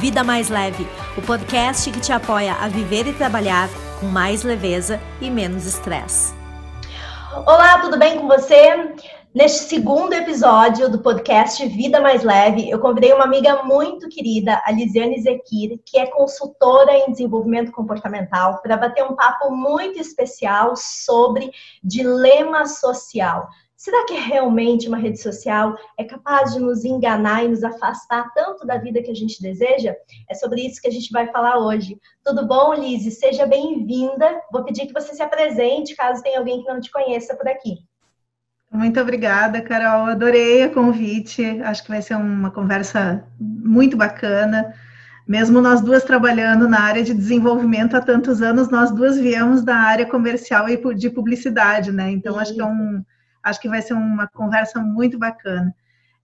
Vida Mais Leve, o podcast que te apoia a viver e trabalhar com mais leveza e menos estresse. Olá, tudo bem com você? Neste segundo episódio do podcast Vida Mais Leve, eu convidei uma amiga muito querida, a Lisiane Zekir, que é consultora em desenvolvimento comportamental, para bater um papo muito especial sobre dilema social. Será que realmente uma rede social é capaz de nos enganar e nos afastar tanto da vida que a gente deseja? É sobre isso que a gente vai falar hoje. Tudo bom, Lise? Seja bem-vinda. Vou pedir que você se apresente, caso tenha alguém que não te conheça por aqui. Muito obrigada, Carol. Adorei o convite. Acho que vai ser uma conversa muito bacana. Mesmo nós duas trabalhando na área de desenvolvimento há tantos anos, nós duas viemos da área comercial e de publicidade, né? Então, Sim. acho que é um Acho que vai ser uma conversa muito bacana.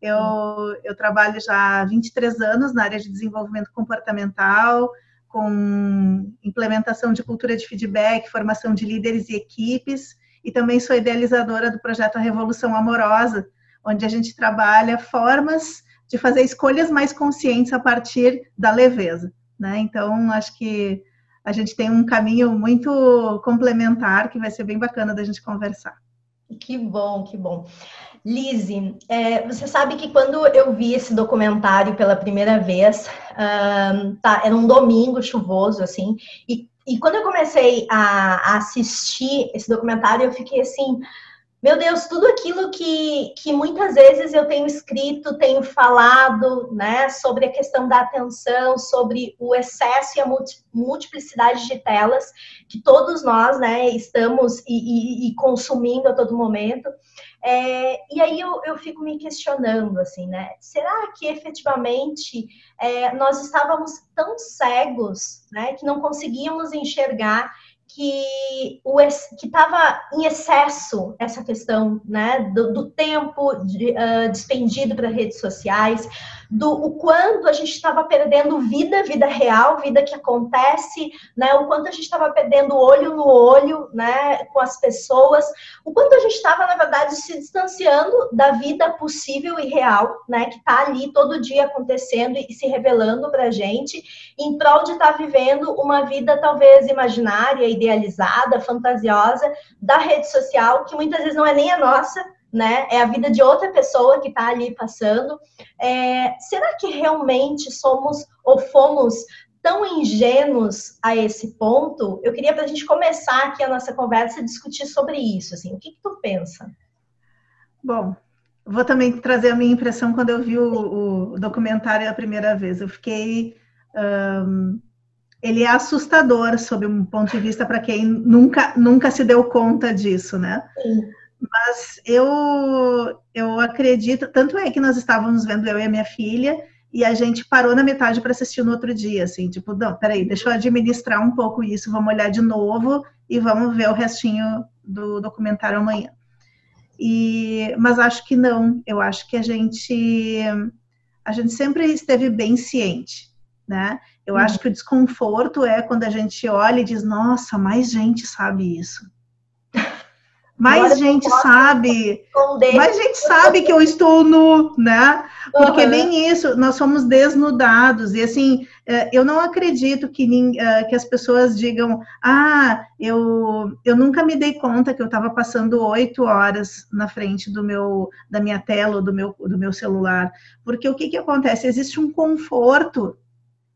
Eu, eu trabalho já há 23 anos na área de desenvolvimento comportamental, com implementação de cultura de feedback, formação de líderes e equipes, e também sou idealizadora do projeto A Revolução Amorosa, onde a gente trabalha formas de fazer escolhas mais conscientes a partir da leveza. Né? Então, acho que a gente tem um caminho muito complementar que vai ser bem bacana da gente conversar. Que bom, que bom. Lizzie, é, você sabe que quando eu vi esse documentário pela primeira vez, tá, era um domingo chuvoso, assim, e, e quando eu comecei a, a assistir esse documentário, eu fiquei assim, meu Deus, tudo aquilo que, que muitas vezes eu tenho escrito, tenho falado, né, sobre a questão da atenção, sobre o excesso e a multiplicidade de telas que todos nós, né, estamos e, e, e consumindo a todo momento. É, e aí eu, eu fico me questionando, assim, né, será que efetivamente é, nós estávamos tão cegos, né, que não conseguíamos enxergar que estava em excesso essa questão né, do, do tempo de, uh, despendido para redes sociais, do o quanto a gente estava perdendo vida, vida real, vida que acontece, né, o quanto a gente estava perdendo olho no olho né, com as pessoas, o quanto a gente estava, na verdade, se distanciando da vida possível e real, né, que está ali todo dia acontecendo e se revelando para gente, em prol de estar tá vivendo uma vida talvez imaginária, idealizada, fantasiosa da rede social, que muitas vezes não é nem a nossa, né? É a vida de outra pessoa que está ali passando. É, será que realmente somos ou fomos tão ingênuos a esse ponto? Eu queria para a gente começar aqui a nossa conversa discutir sobre isso. Assim, o que, que tu pensa? Bom, vou também trazer a minha impressão quando eu vi o, o documentário a primeira vez. Eu fiquei um, ele é assustador sob um ponto de vista para quem nunca, nunca se deu conta disso, né? Sim. Mas eu, eu acredito, tanto é que nós estávamos vendo eu e a minha filha, e a gente parou na metade para assistir no outro dia, assim, tipo, não, peraí, deixa eu administrar um pouco isso, vamos olhar de novo e vamos ver o restinho do documentário amanhã. E, mas acho que não, eu acho que a gente, a gente sempre esteve bem ciente, né? Eu hum. acho que o desconforto é quando a gente olha e diz, nossa, mais gente sabe isso mais gente sabe, mais gente sabe que eu estou nu, né? Porque uhum. bem isso, nós somos desnudados e assim, é, eu não acredito que, é, que as pessoas digam, ah, eu, eu nunca me dei conta que eu estava passando oito horas na frente do meu, da minha tela ou do meu, do meu celular, porque o que que acontece? Existe um conforto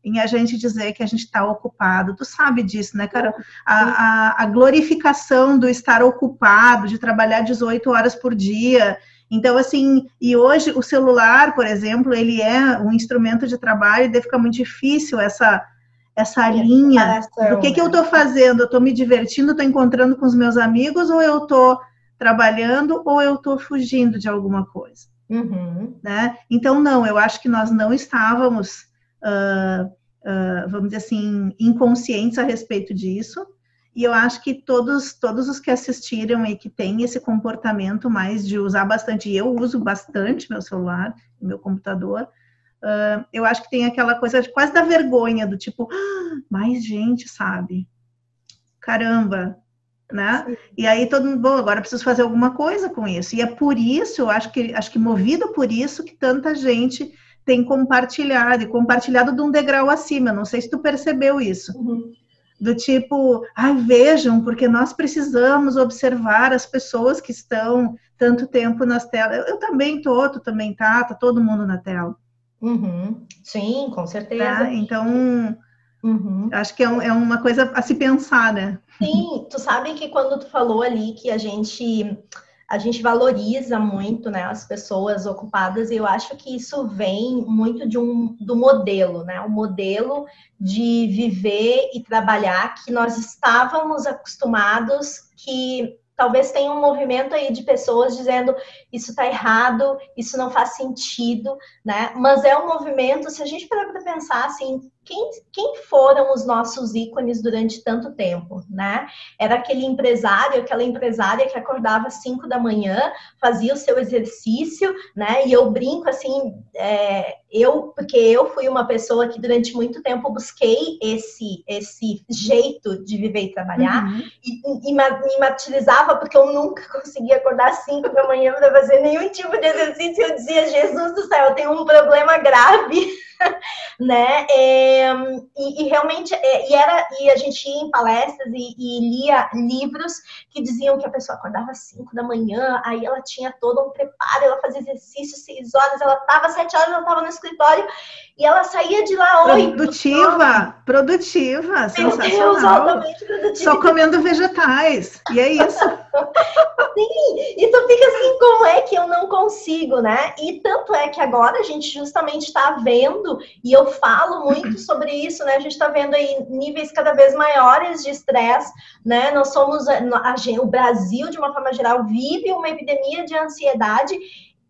em a gente dizer que a gente está ocupado. Tu sabe disso, né, cara? A, a, a, glorificação do estar ocupado, de trabalhar 18 horas por dia. Então, assim, e hoje o celular, por exemplo, ele é um instrumento de trabalho e deve ficar muito difícil essa essa linha do que, que eu estou fazendo, eu estou me divertindo, estou encontrando com os meus amigos, ou eu estou trabalhando, ou eu estou fugindo de alguma coisa. Uhum. Né? Então, não, eu acho que nós não estávamos uh, uh, vamos dizer assim, inconscientes a respeito disso. E eu acho que todos, todos os que assistiram e que têm esse comportamento mais de usar bastante, e eu uso bastante meu celular, meu computador, uh, eu acho que tem aquela coisa de quase da vergonha, do tipo, ah, mais gente, sabe? Caramba, né? E aí todo mundo, bom, agora preciso fazer alguma coisa com isso. E é por isso, eu acho que, acho que movido por isso que tanta gente tem compartilhado, e compartilhado de um degrau acima. Não sei se tu percebeu isso. Uhum. Do tipo, ai, vejam, porque nós precisamos observar as pessoas que estão tanto tempo nas telas. Eu, eu também tô, tu também tá, tá todo mundo na tela. Uhum. Sim, com certeza. Tá? Então, uhum. acho que é, um, é, uma coisa a se pensar, né? Sim, tu sabe que quando tu falou ali que a gente a gente valoriza muito né, as pessoas ocupadas e eu acho que isso vem muito de um do modelo, né? O modelo de viver e trabalhar que nós estávamos acostumados que talvez tenha um movimento aí de pessoas dizendo isso está errado, isso não faz sentido, né? Mas é um movimento, se a gente parar para pensar assim, quem, quem foram os nossos ícones durante tanto tempo, né? Era aquele empresário, aquela empresária que acordava às 5 da manhã, fazia o seu exercício, né? E eu brinco assim, é, eu, porque eu fui uma pessoa que durante muito tempo busquei esse, esse jeito de viver e trabalhar, uhum. e, e, me martirizava porque eu nunca conseguia acordar às 5 da manhã para fazer nenhum tipo de exercício. Eu dizia, Jesus do céu, eu tenho um problema grave. né? É, e, e, realmente, é, e, era, e a gente ia em palestras e, e, lia livros que diziam que a pessoa acordava às 5 da manhã, aí ela tinha todo um preparo, ela fazia exercício 6 horas, ela estava 7 horas, ela estava no escritório e ela saía de lá hoje. Produtiva, produtiva, sensacional. Deus, produtiva. Só comendo vegetais. E é isso. Sim, e tu fica assim, como é que eu não consigo, né? E tanto é que agora a gente justamente está vendo, e eu falo muito sobre isso, né? A gente está vendo aí níveis cada vez maiores de estresse, né? Nós somos, a, a, o Brasil, de uma forma geral, vive uma epidemia de ansiedade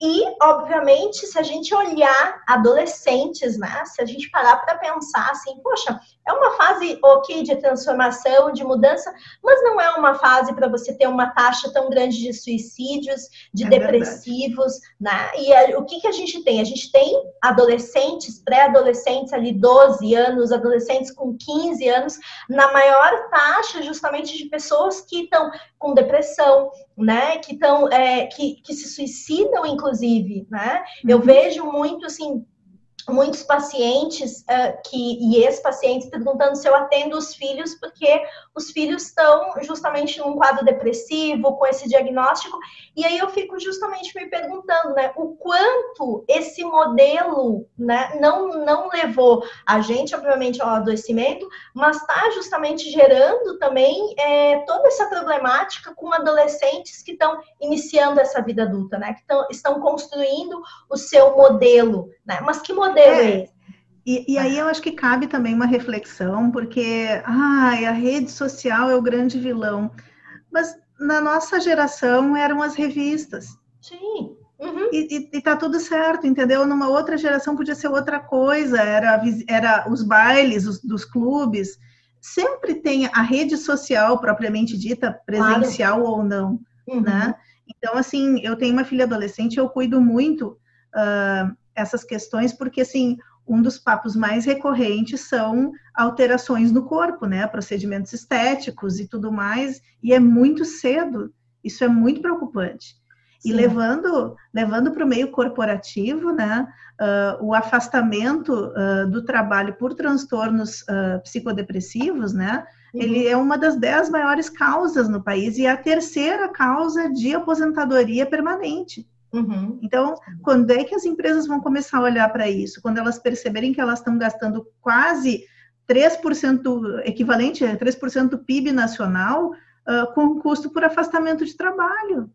e, obviamente, se a gente olhar adolescentes, né? Se a gente parar para pensar assim, poxa, é uma fase ok de transformação, de mudança, mas não é uma fase para você ter uma taxa tão grande de suicídios, de é depressivos, verdade. né? E a, o que, que a gente tem? A gente tem adolescentes, pré-adolescentes ali, 12 anos, adolescentes com 15 anos, na maior taxa justamente de pessoas que estão com depressão, né? Que estão, é, que, que se suicidam, inclusive, né? Uhum. Eu vejo muito assim muitos pacientes uh, que, e ex-pacientes perguntando se eu atendo os filhos, porque os filhos estão justamente num quadro depressivo, com esse diagnóstico, e aí eu fico justamente me perguntando, né, o quanto esse modelo, né, não, não levou a gente, obviamente, ao adoecimento, mas está justamente gerando também é, toda essa problemática com adolescentes que estão iniciando essa vida adulta, né, que tão, estão construindo o seu modelo, né, mas que modelo é, é esse? E, e, aí eu acho que cabe também uma reflexão, porque ai, a rede social é o grande vilão. Mas na nossa geração eram as revistas. Sim. Uhum. E, e, e, tá tudo certo, entendeu? Numa outra geração podia ser outra coisa, era, era os bailes os, dos clubes. Sempre tem a rede social propriamente dita, presencial claro. ou não, uhum. né? Então, assim, eu tenho uma filha adolescente, eu cuido muito uh, essas questões, porque, assim, um dos papos mais recorrentes são alterações no corpo, né? Procedimentos estéticos e tudo mais, e é muito cedo. Isso é muito preocupante. Sim. E levando levando para o meio corporativo, né? Uh, o afastamento uh, do trabalho por transtornos uh, psicodepressivos, né? Uhum. Ele é uma das dez maiores causas no país e a terceira causa de aposentadoria permanente. Uhum. Então, quando é que as empresas vão começar a olhar para isso? Quando elas perceberem que elas estão gastando quase 3%, equivalente a 3% do PIB nacional, uh, com custo por afastamento de trabalho.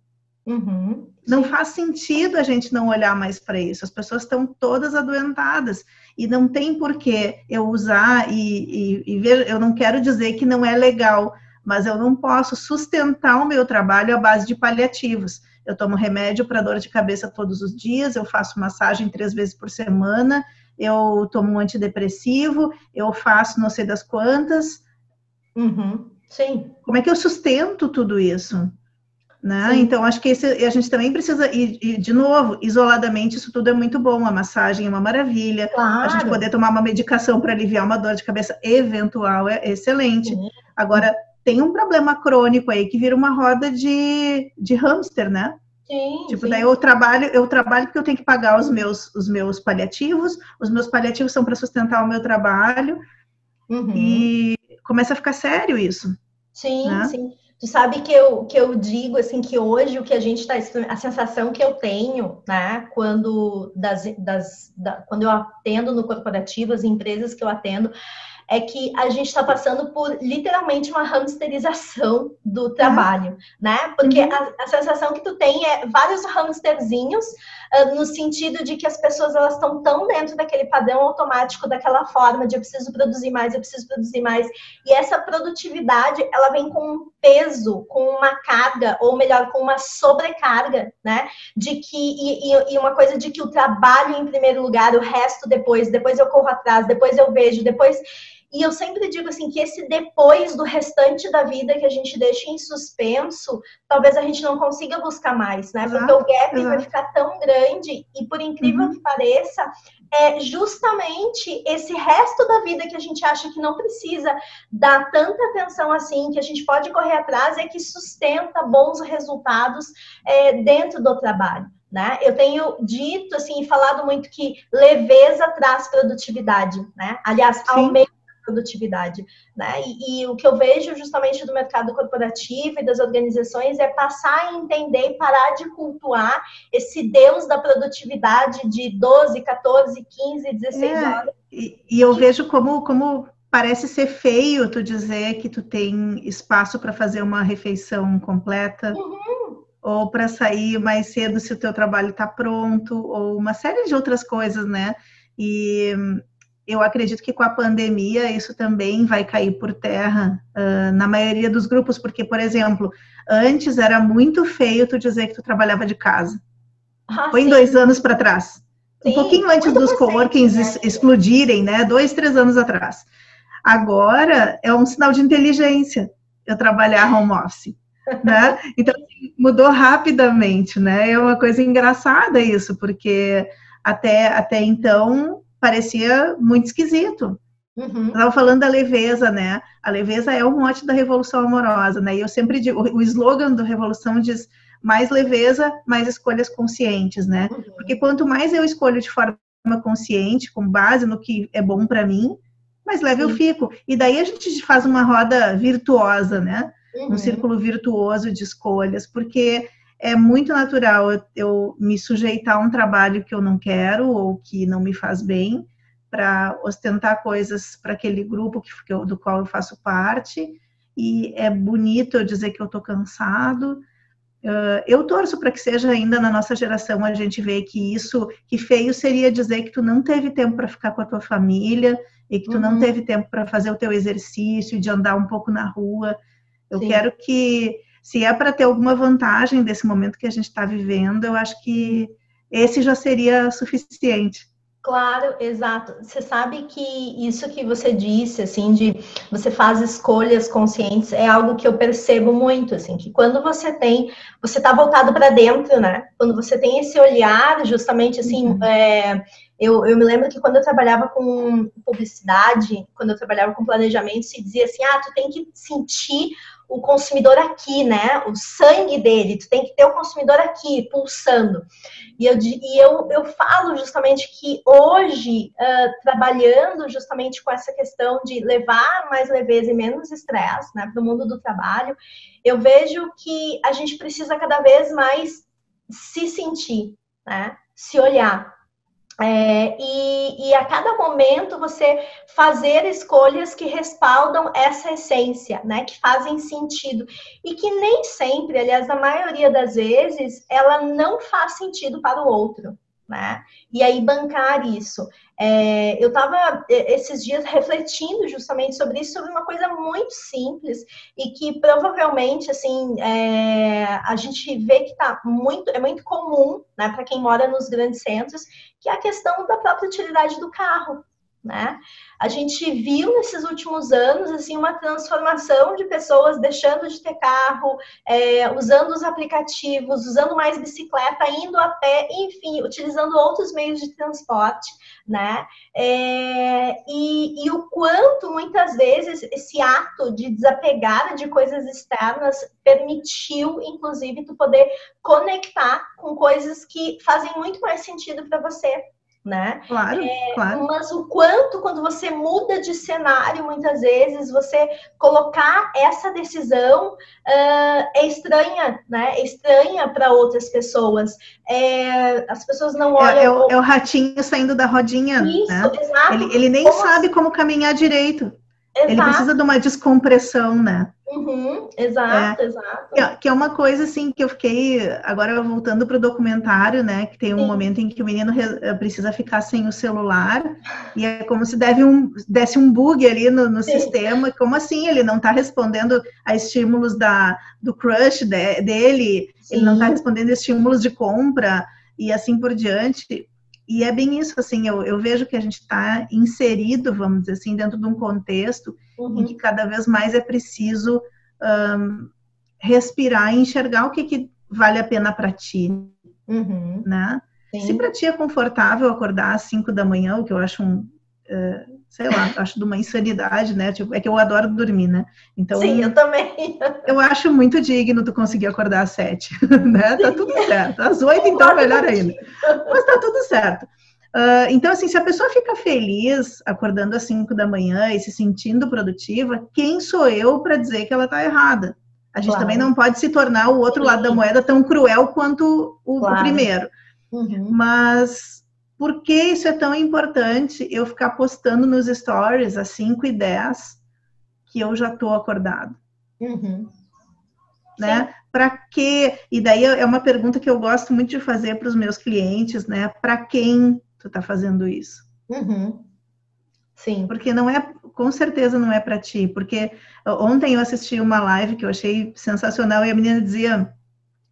Uhum. Não faz sentido a gente não olhar mais para isso. As pessoas estão todas adoentadas e não tem por que eu usar e, e, e ver. Eu não quero dizer que não é legal, mas eu não posso sustentar o meu trabalho à base de paliativos eu tomo remédio para dor de cabeça todos os dias, eu faço massagem três vezes por semana, eu tomo um antidepressivo, eu faço não sei das quantas. Uhum. Sim. Como é que eu sustento tudo isso? Né? Então, acho que esse, a gente também precisa, e, e, de novo, isoladamente, isso tudo é muito bom. A massagem é uma maravilha. Claro. A gente poder tomar uma medicação para aliviar uma dor de cabeça eventual é excelente. Sim. Agora, tem um problema crônico aí que vira uma roda de, de hamster, né? Sim, tipo, sim. daí eu trabalho, eu trabalho porque eu tenho que pagar os meus, os meus paliativos, os meus paliativos são para sustentar o meu trabalho, uhum. e começa a ficar sério isso. Sim, né? sim. Tu sabe que eu, que eu digo assim que hoje o que a gente está a sensação que eu tenho, né, quando das, das da, quando eu atendo no corporativo, as empresas que eu atendo, é que a gente está passando por literalmente uma hamsterização do trabalho, uhum. né? Porque uhum. a, a, sensação que tu tem é vários hamsterzinhos no sentido de que as pessoas elas estão tão dentro daquele padrão automático, daquela forma de eu preciso produzir mais, eu preciso produzir mais, e essa produtividade ela vem com um peso, com uma carga, ou melhor, com uma sobrecarga, né? De que e, e uma coisa de que o trabalho em primeiro lugar, o resto depois, depois eu corro atrás, depois eu vejo, depois e eu sempre digo assim que esse depois do restante da vida que a gente deixa em suspenso, talvez a gente não consiga buscar mais, né? Porque o gap vai ficar tão grande e por incrível uhum. que pareça, é justamente esse resto da vida que a gente acha que não precisa dar tanta atenção assim, que a gente pode correr atrás, é que sustenta bons resultados é, dentro do trabalho. Né? Eu tenho dito assim, falado muito que leveza traz produtividade, né? Aliás, aumenta produtividade, né? E, e, o que eu vejo justamente do mercado corporativo e das organizações é passar a entender e parar de cultuar esse Deus da produtividade de 12, 14, 15, 16 é, horas. E, e eu vejo como, como parece ser feio tu dizer que tu tem espaço para fazer uma refeição completa. Uhum. Ou para sair mais cedo se o teu trabalho está pronto, ou uma série de outras coisas, né? E eu acredito que com a pandemia isso também vai cair por terra uh, na maioria dos grupos, porque, por exemplo, antes era muito feio tu dizer que tu trabalhava de casa. Ah, Foi em dois anos para trás. Sim, um pouquinho antes dos coworkings né? explodirem, né? Dois, três anos atrás. Agora é um sinal de inteligência eu trabalhar home office. Né? Então mudou rapidamente, né? É uma coisa engraçada isso, porque até, até então parecia muito esquisito. Uhum. Estava falando da leveza, né? A leveza é o mote da revolução amorosa, né? E eu sempre digo, o slogan da revolução diz mais leveza, mais escolhas conscientes, né? Uhum. Porque quanto mais eu escolho de forma consciente, com base no que é bom para mim, mais leve Sim. eu fico. E daí a gente faz uma roda virtuosa, né? Uhum. Um círculo virtuoso de escolhas, porque é muito natural eu, eu, me sujeitar a um trabalho que eu não quero ou que não me faz bem para ostentar coisas para aquele grupo que, que eu, do qual eu faço parte e é bonito eu dizer que eu estou cansado. Uh, eu torço para que seja ainda na nossa geração a gente ver que isso, que feio seria dizer que tu não teve tempo para ficar com a tua família e que tu uhum. não teve tempo para fazer o teu exercício, de andar um pouco na rua. Eu Sim. quero que se é para ter alguma vantagem desse momento que a gente está vivendo, eu acho que esse já seria suficiente. Claro, exato. Você sabe que isso que você disse, assim, de você faz escolhas conscientes, é algo que eu percebo muito, assim, que quando você tem, você está voltado para dentro, né? Quando você tem esse olhar, justamente, assim, uhum. é, eu, eu me lembro que quando eu trabalhava com publicidade, quando eu trabalhava com planejamento, se dizia assim, ah, tu tem que sentir o consumidor aqui, né? O sangue dele, tu tem que ter o consumidor aqui, pulsando. E eu, e eu, eu falo justamente que hoje, uh, trabalhando justamente com essa questão de levar mais leveza e menos estresse né, para o mundo do trabalho, eu vejo que a gente precisa cada vez mais se sentir, né? Se olhar, é, e, e, a cada momento você fazer escolhas que respaldam essa essência, né? Que fazem sentido. E que nem sempre, aliás, na maioria das vezes, ela não faz sentido para o outro né? E aí bancar isso. É, eu estava esses dias refletindo justamente sobre isso, sobre uma coisa muito simples e que provavelmente assim é, a gente vê que tá muito é muito comum, né, para quem mora nos grandes centros, que é a questão da própria utilidade do carro. Né? A gente viu nesses últimos anos assim uma transformação de pessoas deixando de ter carro, é, usando os aplicativos, usando mais bicicleta, indo a pé, enfim, utilizando outros meios de transporte, né? É, e, e o quanto muitas vezes esse ato de desapegar de coisas externas permitiu, inclusive, tu poder conectar com coisas que fazem muito mais sentido para você, né? Claro, é, claro. Mas o quanto, quando você muda de cenário, muitas vezes, você colocar essa decisão uh, é estranha, né? É estranha para outras pessoas. É, as pessoas não é, olham. É, o, é, o, ratinho saindo da rodinha. Isso, né? exato. Ele, ele nem como sabe assim? como caminhar direito. Exato. Ele precisa de uma descompressão, né? Uhum, exato, é, exato. Que é uma coisa assim que eu fiquei agora voltando para o documentário, né? Que tem um Sim. momento em que o menino eh, precisa ficar sem o celular e é como se deve um, desse um bug ali no, no sistema. Como assim? Ele não está respondendo a estímulos da, do crush de, dele, Sim. ele não está respondendo a estímulos de compra e assim por diante. E é bem isso, assim, eu, eu vejo que a gente está inserido, vamos dizer assim, dentro de um contexto uhum. em que cada vez mais é preciso um, respirar e enxergar o que, que vale a pena para ti, uhum. né? Sim. Se para ti é confortável acordar às 5 da manhã, o que eu acho um, uh, sei lá, acho de uma insanidade, né? Tipo, é que eu adoro dormir, né? Então, Sim, eu também. Eu acho muito digno tu conseguir acordar às 7, né? Tá tudo certo. Às 8, então, melhor ainda. Mas tá tudo certo. Uh, então, assim, se a pessoa fica feliz acordando às 5 da manhã e se sentindo produtiva, quem sou eu para dizer que ela está errada? A gente claro. também não pode se tornar o outro Sim. lado da moeda tão cruel quanto o, claro. o primeiro. Uhum. Mas por que isso é tão importante eu ficar postando nos stories às 5 e 10 que eu já estou acordado? Uhum. Né? Para quê? E daí é uma pergunta que eu gosto muito de fazer para os meus clientes, né? Para quem tu tá fazendo isso. Uhum. Sim. Porque não é, com certeza não é para ti. Porque ontem eu assisti uma live que eu achei sensacional e a menina dizia,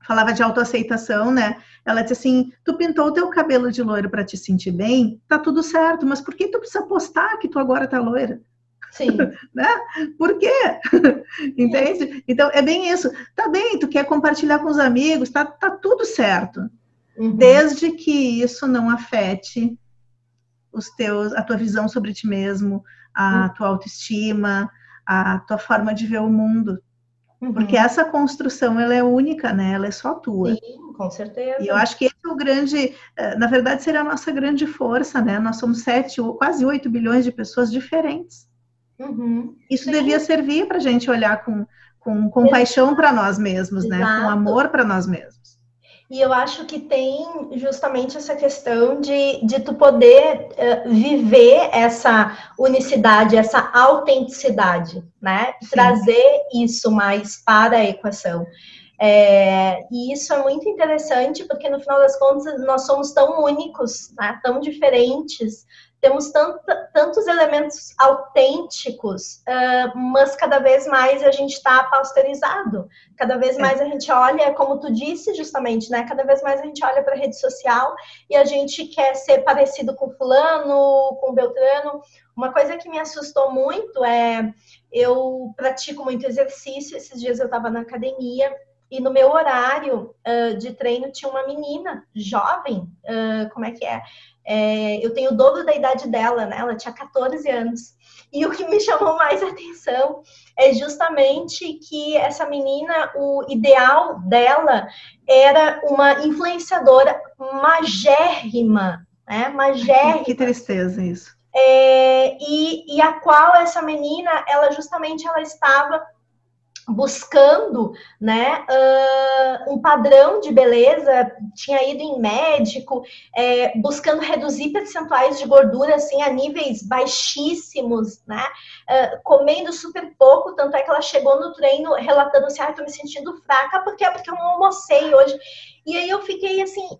falava de autoaceitação, né? Ela disse assim: tu pintou o teu cabelo de loiro para te sentir bem, tá tudo certo, mas por que tu precisa postar que tu agora tá loira? Sim. né? Por quê? Entende? Então é bem isso. Tá bem, tu quer compartilhar com os amigos, tá, tá tudo certo. Uhum. Desde que isso não afete os teus, a tua visão sobre ti mesmo, a uhum. tua autoestima, a tua forma de ver o mundo. Uhum. Porque essa construção, ela é única, né? Ela é só tua. Sim, com certeza. E eu acho que esse é o grande, eh, na verdade, seria a nossa grande força, né? Nós somos sete, quase oito bilhões de pessoas diferentes. Uhum. Isso Sim. devia servir para a gente olhar com, com compaixão para nós mesmos, Exato. né? Com amor para nós mesmos. E eu acho que tem justamente essa questão de, de tu poder uh, viver essa unicidade, essa autenticidade, né? Sim. Trazer isso mais para a equação. É, e isso é muito interessante porque no final das contas nós somos tão únicos, né? tão diferentes, temos tantos elementos autênticos, uh, mas cada vez mais a gente está pasteurizado. Cada vez é. mais a gente olha, como tu disse justamente, né? Cada vez mais a gente olha para a rede social e a gente quer ser parecido com fulano, com Beltrano. Uma coisa que me assustou muito é eu pratico muito exercício. Esses dias eu estava na academia e no meu horário uh, de treino tinha uma menina jovem, uh, como é que é? É? Eu tenho o dobro da idade dela, né? Ela tinha 14 anos. E o que me chamou mais atenção é justamente que essa menina, o ideal dela era uma influenciadora magérrima, né? Magérrima. Que tristeza isso. É, e, e a qual essa menina, ela justamente ela estava buscando né, uh, um padrão de beleza, tinha ido em médico, é, buscando reduzir percentuais de gordura assim, a níveis baixíssimos, né, uh, comendo super pouco, tanto é que ela chegou no treino relatando assim, ah, tô me sentindo fraca, porque é porque eu não almocei hoje. E aí eu fiquei assim,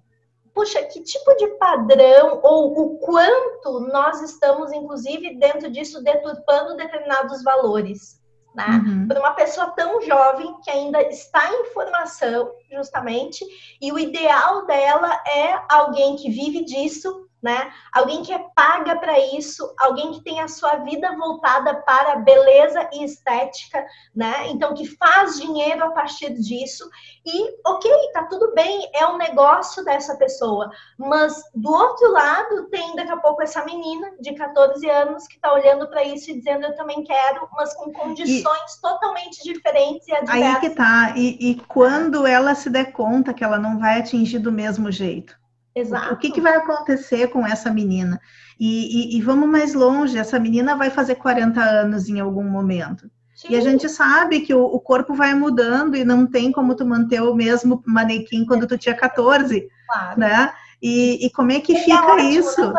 puxa, que tipo de padrão ou o quanto nós estamos, inclusive, dentro disso, deturpando determinados valores né? Uhum. Para uma pessoa tão jovem que ainda está em formação, justamente, e o ideal dela é alguém que vive disso, né? Alguém que é paga para isso, alguém que tem a sua vida voltada para beleza e estética, né? Então que faz dinheiro a partir disso e ok, tá tudo bem, é um negócio dessa pessoa, mas do outro lado tem daqui a pouco essa menina de 14 anos que tá olhando para isso e dizendo eu também quero, mas com condições e... totalmente diferentes e adversas. Aí que tá, e, e quando ela se der conta que ela não vai atingir do mesmo jeito, Exato. O que, que vai acontecer com essa menina? E, e, e, vamos mais longe, essa menina vai fazer 40 anos em algum momento. Sim. E a gente sabe que o, o, corpo vai mudando e não tem como tu manter o mesmo manequim quando tu tinha 14, claro. né? E, e como é que é fica ótimo, isso?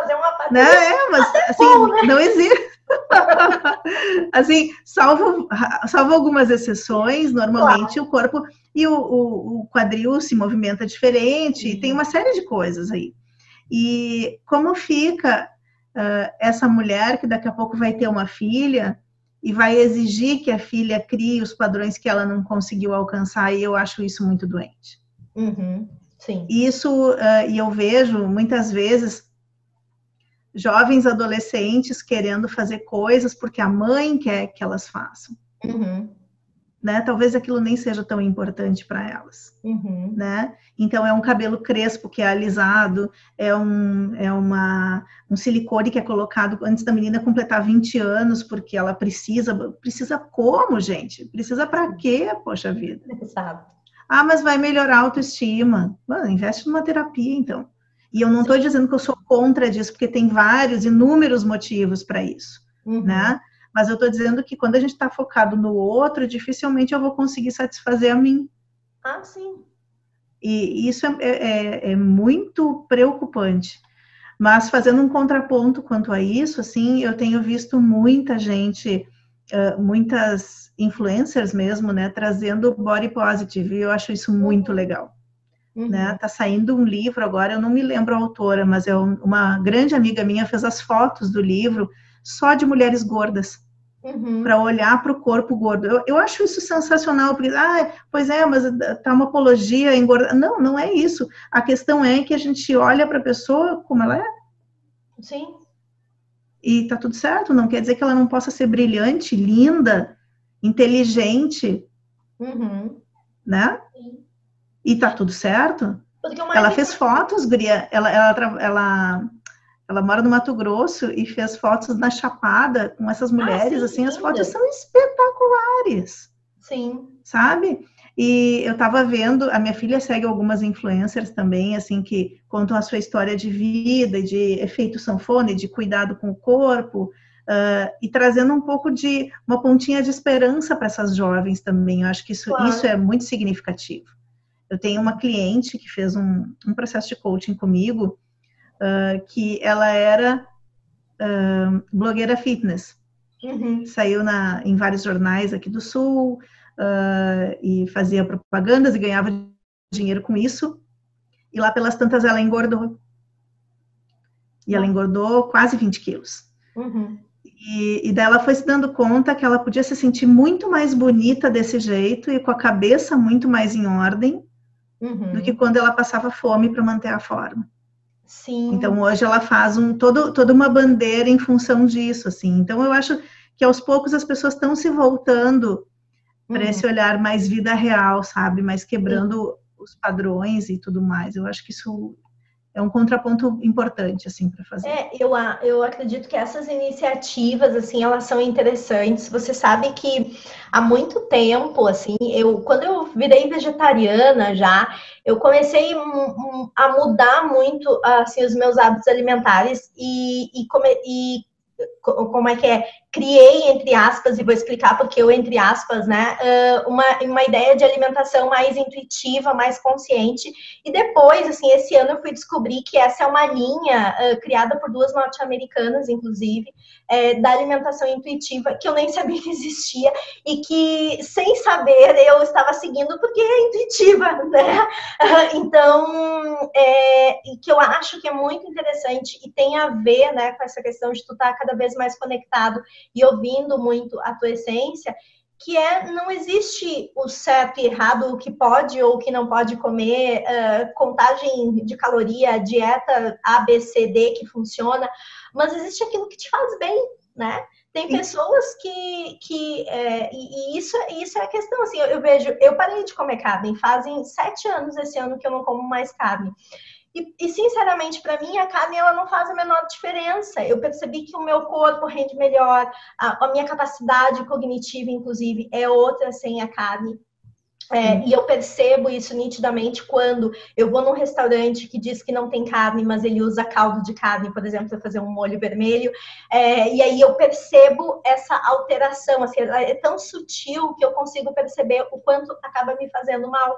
Né? É, mas assim, bom, né? não existe. assim, salvo, salvo algumas exceções, normalmente claro. o corpo e o, o, o, quadril se movimenta diferente, uhum. tem uma série de coisas aí. E como fica uh, essa mulher que daqui a pouco vai ter uma filha e vai exigir que a filha crie os padrões que ela não conseguiu alcançar, e eu acho isso muito doente. Uhum. Sim. Isso, uh, e eu vejo muitas vezes jovens adolescentes querendo fazer coisas porque a mãe quer que elas façam. Uhum. Né? Talvez aquilo nem seja tão importante para elas, uhum. né? Então é um cabelo crespo que é alisado, é um é uma um silicone que é colocado antes da menina completar 20 anos porque ela precisa precisa como, gente? Precisa para quê? Poxa vida. Exato. Ah, mas vai melhorar a autoestima. Mano, investe numa terapia então. E eu não estou dizendo que eu sou contra disso, porque tem vários, inúmeros motivos para isso, uhum. né? Mas eu estou dizendo que quando a gente está focado no outro, dificilmente eu vou conseguir satisfazer a mim. Ah, sim. E isso é, é, é muito preocupante. Mas fazendo um contraponto quanto a isso, assim, eu tenho visto muita gente, muitas influencers mesmo, né, trazendo body positive, e eu acho isso muito uhum. legal. Uhum. Né? Tá saindo um livro agora, eu não me lembro a autora, mas é uma grande amiga minha fez as fotos do livro só de mulheres gordas. Uhum. Para olhar para o corpo gordo. Eu, eu, acho isso sensacional, porque, ah, pois é, mas tá uma apologia engordar. Não, não é isso. A questão é que a gente olha para a pessoa como ela é. Sim. E tá tudo certo, não quer dizer que ela não possa ser brilhante, linda, inteligente, uhum. né? Sim. E tá tudo certo? Ela fez fotos, Guria. Ela, ela, ela, ela mora no Mato Grosso e fez fotos na Chapada com essas ah, mulheres. Ah, sim, assim, as fotos são espetaculares. Sim. Sabe? E eu tava vendo, a minha filha segue algumas influencers também, assim, que contam a sua história de vida, de efeito sanfona, de cuidado com o corpo, uh, e trazendo um pouco de uma pontinha de esperança para essas jovens também. Eu acho que isso, claro. isso é muito significativo. Eu tenho uma cliente que fez um, um processo de coaching comigo, uh, que ela era uh, blogueira fitness. Uhum. Saiu na, em vários jornais aqui do Sul uh, e fazia propagandas e ganhava dinheiro com isso. E lá pelas tantas ela engordou. E ela engordou quase 20 quilos. Uhum. E, e daí ela foi se dando conta que ela podia se sentir muito mais bonita desse jeito e com a cabeça muito mais em ordem uhum. do que quando ela passava fome para manter a forma. Sim. Então hoje ela faz um todo, toda uma bandeira em função disso, assim. Então eu acho que aos poucos as pessoas estão se voltando para uhum. esse olhar mais vida real, sabe? Mais quebrando Sim. os padrões e tudo mais. Eu acho que isso é um contraponto importante assim para fazer. É, eu, eu acredito que essas iniciativas assim elas são interessantes. Você sabe que há muito tempo assim, eu quando eu virei vegetariana já, eu comecei a mudar muito assim os meus hábitos alimentares e, e, come, e como é que é criei, entre aspas, e vou explicar porque eu, entre aspas, né, uma, uma ideia de alimentação mais intuitiva, mais consciente. E depois, assim, esse ano eu fui descobrir que essa é uma linha uh, criada por duas norte-americanas, inclusive, é, da alimentação intuitiva, que eu nem sabia que existia e que, sem saber, eu estava seguindo porque é intuitiva, né? então, é, que eu acho que é muito interessante e tem a ver, né, com essa questão de tu estar tá cada vez mais conectado e ouvindo muito a tua essência, que é não existe o certo e errado, o que pode ou o que não pode comer, uh, contagem de caloria, dieta A, B, C, D que funciona, mas existe aquilo que te faz bem, né? Tem pessoas que, que é, e, e, isso, isso é a questão, assim, eu, eu, vejo, eu parei de comer carne, fazem sete anos esse ano que eu não como mais carne. E, e sinceramente, para mim, a carne ela não faz a menor diferença. Eu percebi que o meu corpo rende melhor, a, a minha capacidade cognitiva, inclusive, é outra sem a carne. É, e eu percebo isso nitidamente quando eu vou num restaurante que diz que não tem carne, mas ele usa caldo de carne, por exemplo, para fazer um molho vermelho. É, e aí eu percebo essa alteração, assim, é tão sutil que eu consigo perceber o quanto acaba me fazendo mal.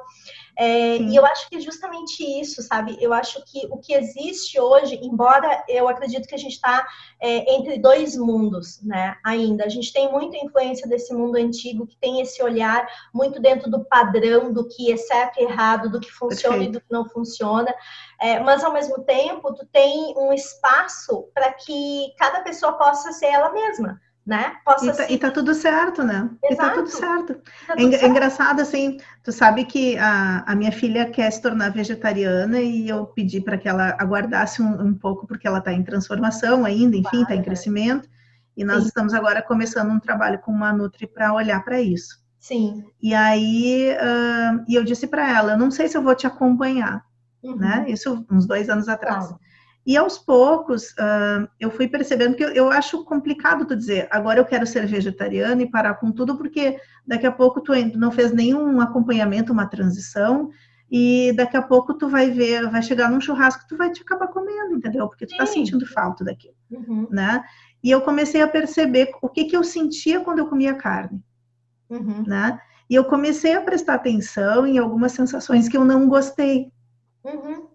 É, e eu acho que é justamente isso, sabe? Eu acho que o que existe hoje, embora eu acredito que a gente está é, entre dois mundos, né? Ainda. A gente tem muita influência desse mundo antigo, que tem esse olhar muito dentro do padrão, do que é certo e errado, do que funciona Perfeito. e do que não funciona. É, mas, ao mesmo tempo, tu tem um espaço para que cada pessoa possa ser ela mesma né? Possa e, tá, e tá tudo certo, né? Exato. E tá tudo certo. Tá tudo é, certo. é, engraçado, assim, tu sabe que a, a minha filha quer se tornar vegetariana e eu pedi para que ela aguardasse um, um, pouco, porque ela está em transformação ainda, enfim, está em crescimento. E nós Sim. estamos agora começando um trabalho com uma Nutri para olhar para isso. Sim. E aí, uh, e eu disse para ela, não sei se eu vou te acompanhar, uhum. né? Isso uns dois anos atrás. Claro. E aos poucos, uh, eu fui percebendo que eu, eu, acho complicado tu dizer, agora eu quero ser vegetariana e parar com tudo, porque daqui a pouco tu não fez nenhum acompanhamento, uma transição, e daqui a pouco tu vai ver, vai chegar num churrasco, tu vai te acabar comendo, entendeu? Porque tu tá Sim. tá sentindo falta daquilo, uhum. né? E eu comecei a perceber o que que eu sentia quando eu comia carne, uhum. né? E eu comecei a prestar atenção em algumas sensações que eu não gostei. Uhum.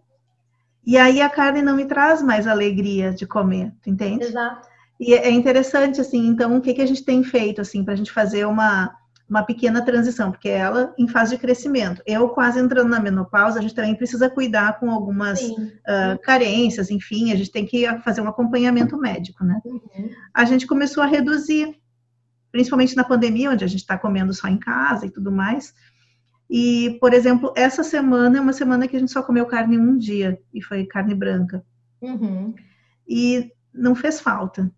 E aí a carne não me traz mais alegria de comer, tu entende? Exato. E é interessante, assim, então, o que, que a gente tem feito, assim, para a gente fazer uma, uma pequena transição, porque ela em fase de crescimento. Eu quase entrando na menopausa, a gente também precisa cuidar com algumas uh, carências, enfim, a gente tem que fazer um acompanhamento médico, né? Uhum. A gente começou a reduzir, principalmente na pandemia, onde a gente está comendo só em casa e tudo mais. E, por exemplo, essa semana é uma semana que a gente só comeu carne um dia, e foi carne branca. Uhum. E não fez falta.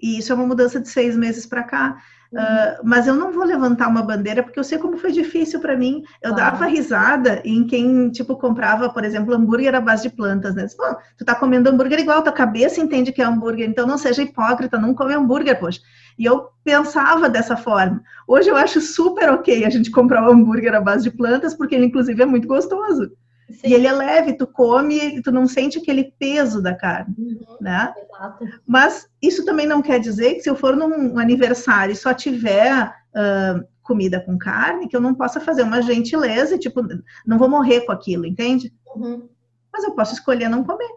E isso é uma mudança de seis meses para cá. Uh, mas eu não vou levantar uma bandeira porque eu sei como foi difícil para mim. Eu dava risada em quem, tipo, comprava, por exemplo, hambúrguer à base de plantas, né? Pô, tu tá comendo hambúrguer igual, tua cabeça entende que é hambúrguer, então não seja hipócrita, não come hambúrguer, poxa. E eu pensava dessa forma. Hoje eu acho super ok a gente comprar um hambúrguer à base de plantas, porque ele, inclusive, é muito gostoso. Sim. E ele é leve, tu come e tu não sente aquele peso da carne, uhum, né? Exato. Mas isso também não quer dizer que se eu for num aniversário e só tiver uh, comida com carne, que eu não possa fazer uma gentileza e, tipo, não vou morrer com aquilo, entende? Uhum. Mas eu posso escolher não comer.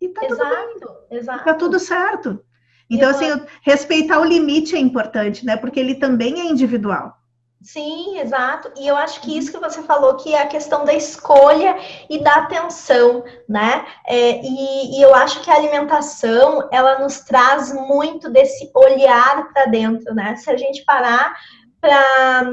E tá exato, tudo bem. Exato. Tá tudo certo. Então, eu... assim, respeitar o limite é importante, né? Porque ele também é individual. Sim, exato. E eu acho que isso que você falou, que é a questão da escolha e da atenção, né? É, e, e, eu acho que a alimentação, ela nos traz muito desse olhar para dentro, né? Se a gente parar pra,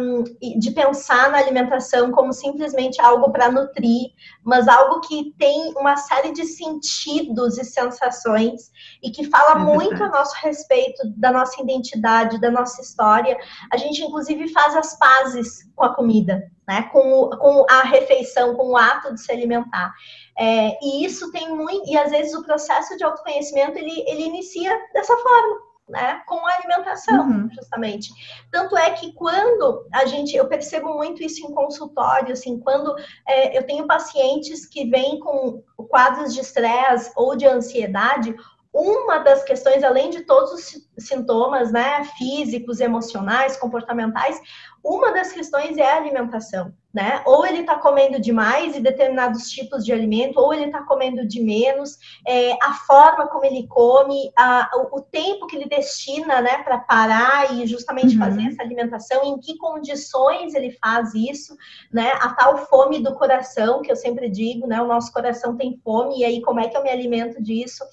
de pensar na alimentação como simplesmente algo para nutrir, mas algo que tem uma série de sentidos e sensações e que fala é muito a nosso respeito da nossa identidade, da nossa história. A gente, inclusive, faz as pazes com a comida, né? com, com a refeição, com o ato de se alimentar. É, e isso tem muito, e às vezes o processo de autoconhecimento ele, ele inicia dessa forma né, com a alimentação, uhum. justamente. Tanto é que quando a gente, eu percebo muito isso em consultório, assim, quando é, eu tenho pacientes que vêm com quadros de estresse ou de ansiedade, uma das questões, além de todos os sintomas, né, físicos, emocionais, comportamentais, uma das questões é a alimentação, né? Ou ele está comendo demais e determinados tipos de alimento, ou ele está comendo de menos, é, a forma como ele come, a, o, o, tempo que ele destina, né, para parar e justamente uhum. fazer essa alimentação, em que condições ele faz isso, né? A tal fome do coração, que eu sempre digo, né? O nosso coração tem fome, e aí como é que eu me alimento disso?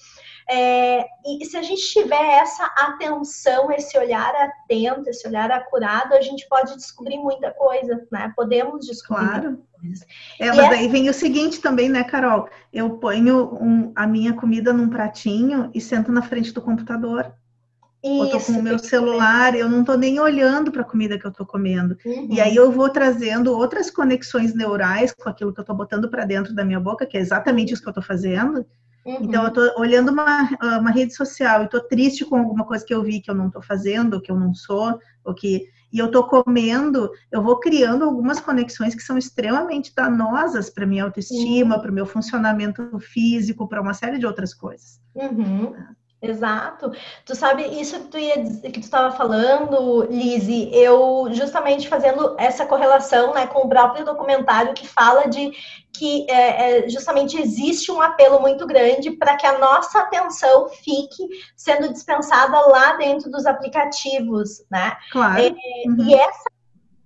É, e se a gente tiver essa atenção, esse olhar atento, esse olhar acurado, a gente pode descobrir muita coisa, né? Podemos descobrir. Claro. É, mas daí vem o seguinte também, né, Carol? Eu ponho um, a minha comida num pratinho e sento na frente do computador. Isso, eu tô com o meu celular, eu não tô nem olhando para a comida que eu tô comendo. Uhum. E aí eu vou trazendo outras conexões neurais com aquilo que eu tô botando para dentro da minha boca, que é exatamente isso que eu tô fazendo. Uhum. Então eu tô olhando uma, uma rede social e tô triste com alguma coisa que eu vi que eu não tô fazendo, que eu não sou, ou que e eu tô comendo, eu vou criando algumas conexões que são extremamente danosas para minha autoestima, uhum. para o meu funcionamento físico, para uma série de outras coisas. Uhum. Exato. Tu sabe, isso que tu ia que tu estava falando, Lise, eu justamente fazendo essa correlação né, com o próprio documentário que fala de que é, é, justamente existe um apelo muito grande para que a nossa atenção fique sendo dispensada lá dentro dos aplicativos, né? Claro. É, uhum. E essa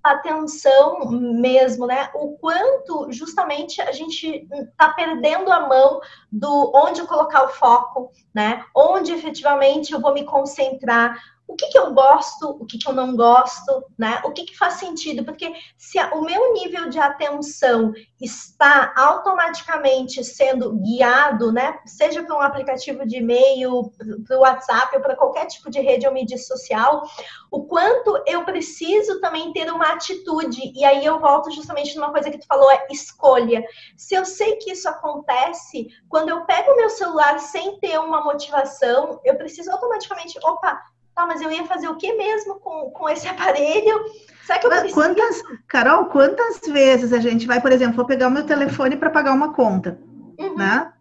atenção mesmo, né? O quanto justamente a gente está perdendo a mão do onde colocar o foco, né? Onde efetivamente eu vou me concentrar, o que, que eu gosto, o que, que eu não gosto, né? O que, que faz sentido? Porque se o meu nível de atenção está automaticamente sendo guiado, né? Seja para um aplicativo de e-mail, para o WhatsApp ou para qualquer tipo de rede ou mídia social, o quanto eu preciso também ter uma atitude. E aí eu volto justamente numa coisa que tu falou, é escolha. Se eu sei que isso acontece, quando eu pego o meu celular sem ter uma motivação, eu preciso automaticamente, opa, Tá, mas eu ia fazer o que mesmo com, com esse aparelho? Será que eu preciso? Quantas, Carol, quantas vezes a gente vai, por exemplo, vou pegar o meu telefone para pagar uma conta, uhum. né?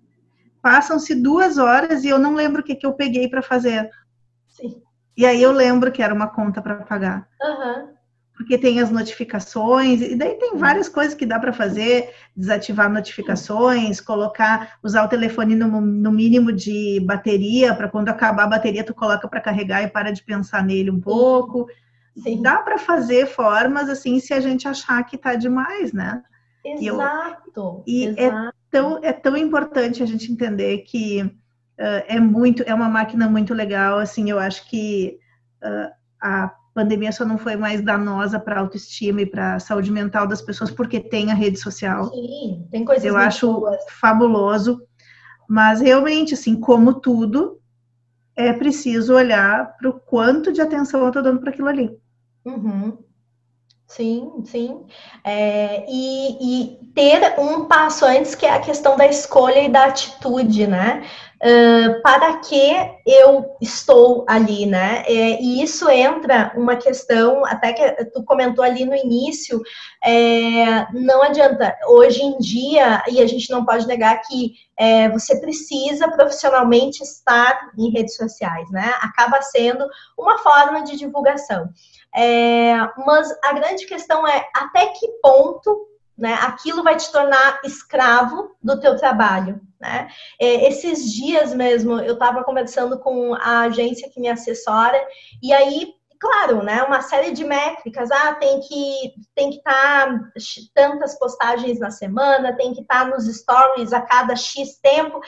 Passam-se duas horas e eu não lembro o que, que eu peguei para fazer. Sim. E aí eu lembro que era uma conta para pagar. Uhum porque tem as notificações, e daí tem várias coisas que dá para fazer, desativar notificações, colocar, usar o telefone no, no mínimo de bateria, para quando acabar a bateria tu coloca para carregar e para de pensar nele um pouco. Sim. Dá para fazer formas assim se a gente achar que está demais, né? Exato. E, eu, e é exato. É, tão, é tão importante a gente entender que uh, é muito, é uma máquina muito legal, assim, eu acho que uh, a pandemia só não foi mais danosa para a autoestima e para a saúde mental das pessoas porque tem a rede social. Sim, tem coisas Eu acho boas. fabuloso, mas realmente, assim, como tudo, é preciso olhar para o quanto de atenção eu estou dando para aquilo ali. Uhum. Sim, sim. É, e, e, ter um passo antes, que é a questão da escolha e da atitude, né? Uh, para que eu estou ali, né? É, e isso entra uma questão, até que tu comentou ali no início, é, não adianta, hoje em dia, e a gente não pode negar que é, você precisa profissionalmente estar em redes sociais, né? Acaba sendo uma forma de divulgação. É, mas a grande questão é até que ponto né, aquilo vai te tornar escravo do teu trabalho. Né? É, esses dias mesmo eu estava conversando com a agência que me assessora, e aí claro, né, uma série de métricas, ah, tem que tem que estar tá tantas postagens na semana, tem que estar tá nos stories a cada X tempo.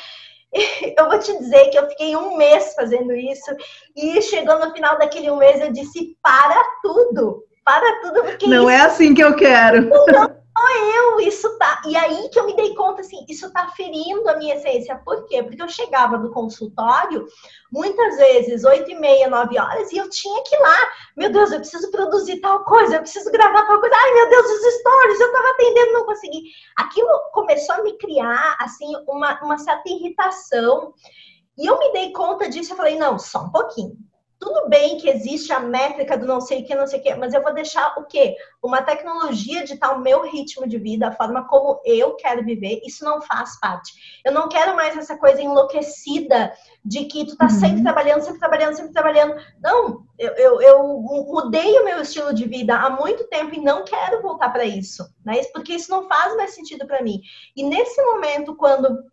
Eu vou te dizer que eu fiquei um mês fazendo isso e chegou no final daquele um mês eu disse para tudo, para tudo porque não é isso... é assim que eu quero. Não, eu, isso tá. E aí que eu me dei conta, assim, isso tá ferindo a minha essência. Por quê? Porque eu chegava do consultório, muitas vezes, oito e meia, nove horas, e eu tinha que ir lá. Meu Deus, eu preciso produzir tal coisa, eu preciso gravar tal coisa. Ai, meu Deus, os stories, eu tava atendendo, não consegui. Aquilo começou a me criar, assim, uma, uma certa irritação. E eu me dei conta disso, eu falei, não, só um pouquinho tudo bem que existe a métrica do não sei o que, não sei o que, mas eu vou deixar o quê? Uma tecnologia de tal meu ritmo de vida, a forma como eu quero viver, isso não faz parte. Eu não quero mais essa coisa enlouquecida de que tu tá uhum. sempre trabalhando, sempre trabalhando, sempre trabalhando. Não, eu, eu, eu, mudei o meu estilo de vida há muito tempo e não quero voltar para isso, né? Porque isso não faz mais sentido para mim. E nesse momento, quando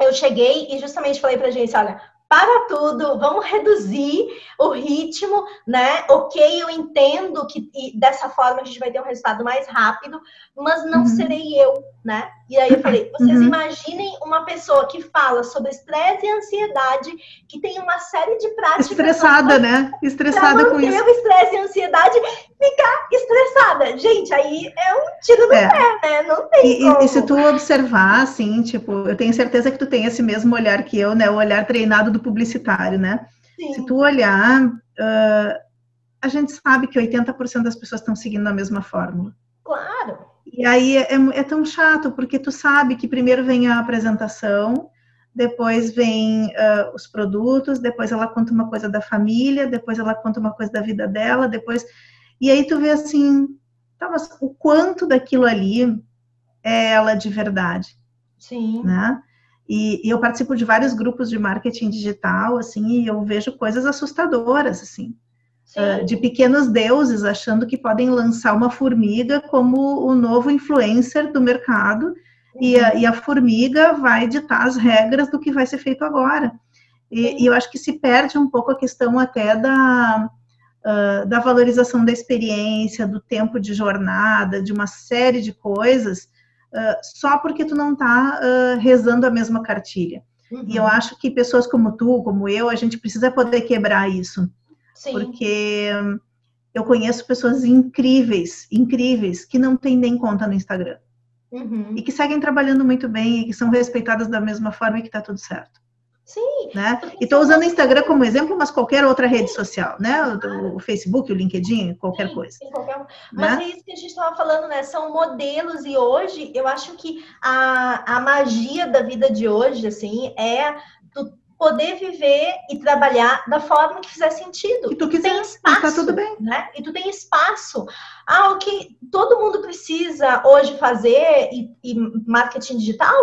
eu cheguei e justamente falei para a agência, olha, para tudo, vamos reduzir o ritmo, né? Ok, eu entendo que dessa forma a gente vai ter um resultado mais rápido, mas não uhum. serei eu, né? E aí eu falei, vocês uhum. imaginem uma pessoa que fala sobre estresse e ansiedade, que tem uma série de práticas. Estressada, né? Estressada com isso. o estresse e ansiedade, ficar estressada. Gente, aí é um tiro no é. pé, né? Não tem e, como. E se tu observar, assim, tipo, eu tenho certeza que tu tem esse mesmo olhar que eu, né? O olhar treinado do publicitário, né? Sim. Se tu olhar, uh, a gente sabe que 80% das pessoas estão seguindo a mesma fórmula. Claro. E aí é, é, tão chato, porque tu sabe que primeiro vem a apresentação, depois vem uh, os produtos, depois ela conta uma coisa da família, depois ela conta uma coisa da vida dela, depois. E aí tu vê assim, tá, mas o quanto daquilo ali é ela de verdade. Sim. Né? E, e eu participo de vários grupos de marketing digital, assim, e eu vejo coisas assustadoras, assim. Uh, de pequenos deuses achando que podem lançar uma formiga como o novo influencer do mercado uhum. e, a, e, a, formiga vai ditar as regras do que vai ser feito agora. E, e eu acho que se perde um pouco a questão até da, uh, da valorização da experiência, do tempo de jornada, de uma série de coisas, uh, só porque tu não está rezando a mesma cartilha. Uhum. E eu uhum. acho que pessoas como tu, como eu, a gente precisa poder quebrar isso. Sim. Porque eu conheço pessoas incríveis, incríveis, que não têm nem conta no Instagram. Uhum. E que seguem trabalhando muito bem e que são respeitadas da mesma forma e que tá tudo certo. Sim. Né? E estou usando o Instagram como exemplo, mas qualquer outra rede social, né? O, o Facebook, o LinkedIn, qualquer sim, coisa. Sim, qualquer... Mas né? é isso que a gente estava falando, né? São modelos e hoje eu acho que a, a magia da vida de hoje, assim, é poder viver e trabalhar da forma que fizer sentido. E tu quiser, tem espaço, tá tudo bem. Né? E tu tem espaço. Ah, o que todo mundo precisa hoje fazer e, e marketing digital?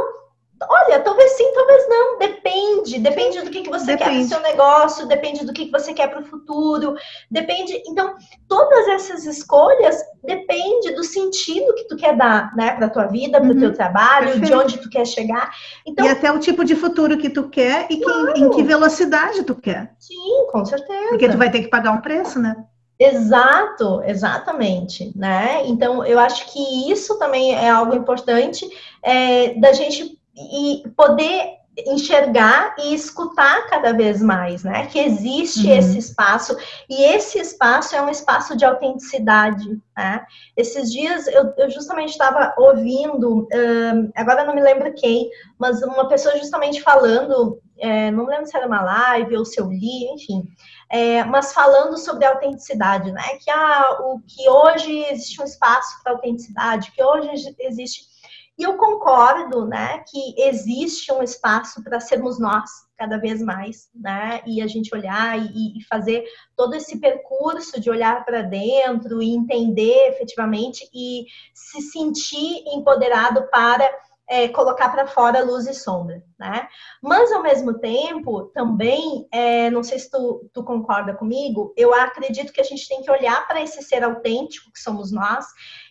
Olha, talvez sim, talvez não. Depende. Depende do que, que você depende. quer para o seu negócio, depende do que, que você quer para o futuro. Depende. Então, todas essas escolhas depende do sentido que tu quer dar, né, para tua vida, para o uhum. teu trabalho, Perfeito. de onde tu quer chegar. Então, e até o tipo de futuro que tu quer e claro. que, em que velocidade tu quer. Sim, com certeza. Porque tu vai ter que pagar um preço, né? Exato, exatamente, né? Então, eu acho que isso também é algo importante é, da gente e poder enxergar e escutar cada vez mais, né? Que existe uhum. esse espaço e esse espaço é um espaço de autenticidade, né? Esses dias eu, eu justamente estava ouvindo, um, agora não me lembro quem, mas uma pessoa justamente falando, é, não lembro se era uma live ou se eu li, enfim, é, mas falando sobre autenticidade, né? Que ah, o que hoje existe um espaço para autenticidade, que hoje existe e eu concordo, né, que existe um espaço para sermos nós cada vez mais, né, e a gente olhar e, e fazer todo esse percurso de olhar para dentro e entender efetivamente e se sentir empoderado para é, colocar para fora luz e sombra, né? Mas ao mesmo tempo, também, é, não sei se tu, tu, concorda comigo, eu acredito que a gente tem que olhar para esse ser autêntico que somos nós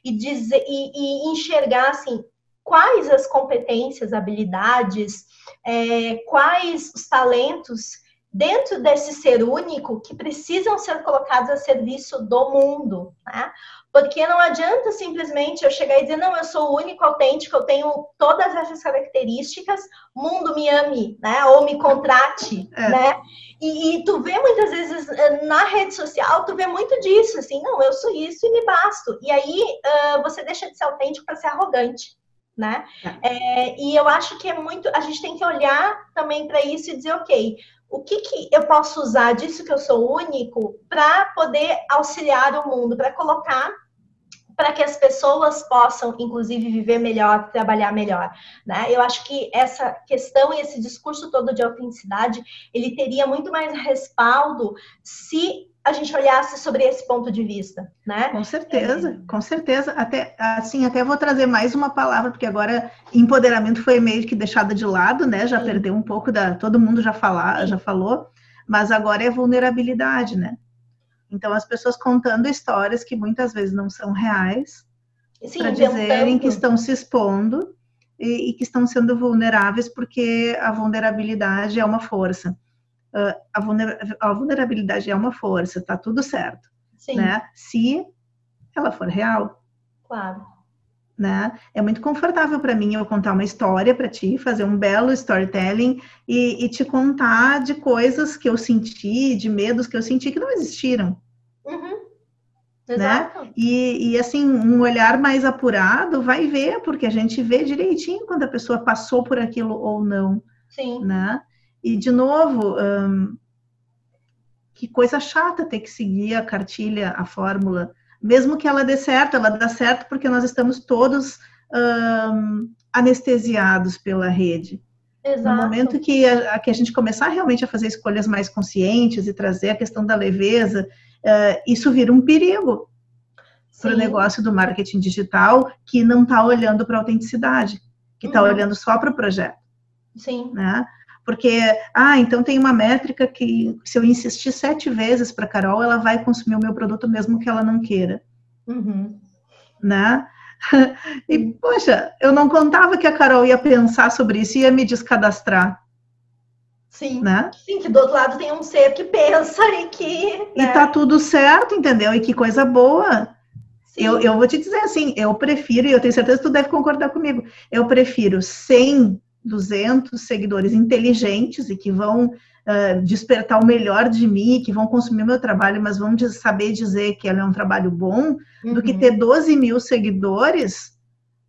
e dizer e, e enxergar assim quais as competências, habilidades, é, quais os talentos dentro desse ser único que precisam ser colocados a serviço do mundo, né? Porque não adianta simplesmente eu chegar e dizer, não, eu sou o único autêntico, eu tenho todas essas características, mundo me ame, né? Ou me contrate, é. né? E, e, tu vê muitas vezes eh, na rede social, tu vê muito disso, assim, não, eu sou isso e me basto. E aí uh, você deixa de ser autêntico para ser arrogante né? É. é, e eu acho que é muito. A gente tem que olhar também para isso e dizer, ok, o que, que eu posso usar disso que eu sou único para poder auxiliar o mundo, para colocar para que as pessoas possam, inclusive, viver melhor, trabalhar melhor, né? Eu acho que essa questão e esse discurso todo de autenticidade, ele teria muito mais respaldo se a gente olhasse sobre esse ponto de vista, né? Com certeza, com certeza. Até assim, até vou trazer mais uma palavra, porque agora empoderamento foi meio que deixada de lado, né? Já Sim. perdeu um pouco da. Todo mundo já falar, já falou, mas agora é vulnerabilidade, né? Então as pessoas contando histórias que muitas vezes não são reais, para dizerem que estão se expondo e, e que estão sendo vulneráveis, porque a vulnerabilidade é uma força a vulnerabilidade é uma força, tá tudo certo. Sim. Né? Se ela for real. Claro. né? É muito confortável para mim eu contar uma história para ti, fazer um belo storytelling e, e, te contar de coisas que eu senti, de medos que eu senti que não existiram. Uhum. Né? E, e, assim, um olhar mais apurado vai ver, porque a gente vê direitinho quando a pessoa passou por aquilo ou não. Sim. Né? E, de novo, hum, que coisa chata ter que seguir a cartilha, a fórmula mesmo que ela dê certo, ela dá certo porque nós estamos todos um, anestesiados pela rede. Exato. No momento que a, que a gente começar realmente a fazer escolhas mais conscientes e trazer a questão da leveza, uh, isso vira um perigo para o negócio do marketing digital que não está olhando para a autenticidade, que está uhum. olhando só para o projeto. Sim. Né? Porque, ah, então tem uma métrica que se eu insistir sete vezes para Carol, ela vai consumir o meu produto mesmo que ela não queira. Uhum. Né? E, poxa, eu não contava que a Carol ia pensar sobre isso e ia me descadastrar. Sim. Né? Sim, que do outro lado tem um ser que pensa e que. Né? E tá tudo certo, entendeu? E que coisa boa. Eu, eu vou te dizer assim, eu prefiro, e eu tenho certeza que tu deve concordar comigo, eu prefiro 100 200 seguidores inteligentes e que vão uh, despertar o melhor de mim, que vão consumir meu trabalho, mas vão saber dizer que ela é um trabalho bom, uhum. do que uhum. ter 12 mil seguidores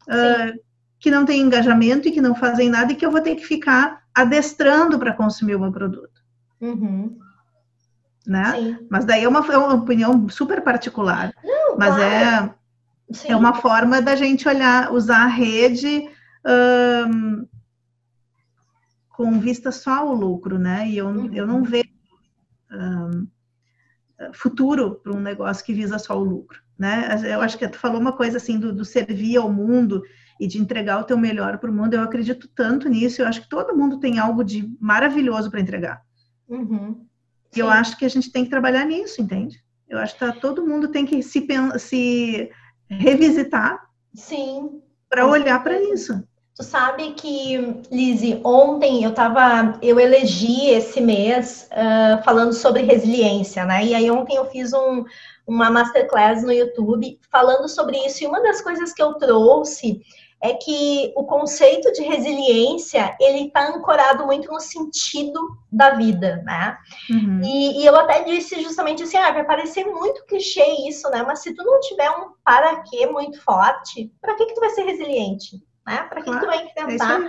uh, que não têm engajamento e que não fazem nada e que eu vou ter que ficar adestrando para consumir o meu produto. Uhum. Né? Mas daí é uma, é uma opinião super particular. Não, mas claro. é, é uma forma da gente olhar, usar a rede um, com vista só ao lucro, né? E eu, uhum. eu não vejo um, futuro para um negócio que visa só o lucro, né? Eu acho que tu falou uma coisa assim do, do servir ao mundo e de entregar o teu melhor para o mundo. Eu acredito tanto nisso. Eu acho que todo mundo tem algo de maravilhoso para entregar. Uhum. E eu acho que a gente tem que trabalhar nisso, entende? Eu acho que tá, todo mundo tem que se, se revisitar. Sim. Para olhar para isso. Tu sabe que, Lizzie, ontem eu tava, eu elegi esse mês uh, falando sobre resiliência, né? E aí ontem eu fiz um, uma masterclass no YouTube falando sobre isso. E uma das coisas que eu trouxe é que o conceito de resiliência ele está ancorado muito no sentido da vida, né? Uhum. E, e, eu até disse justamente assim, ah, vai parecer muito clichê isso, né? Mas se tu não tiver um para quê muito forte, para que que tu vai ser resiliente? Né? Para que claro, tu vai enfrentar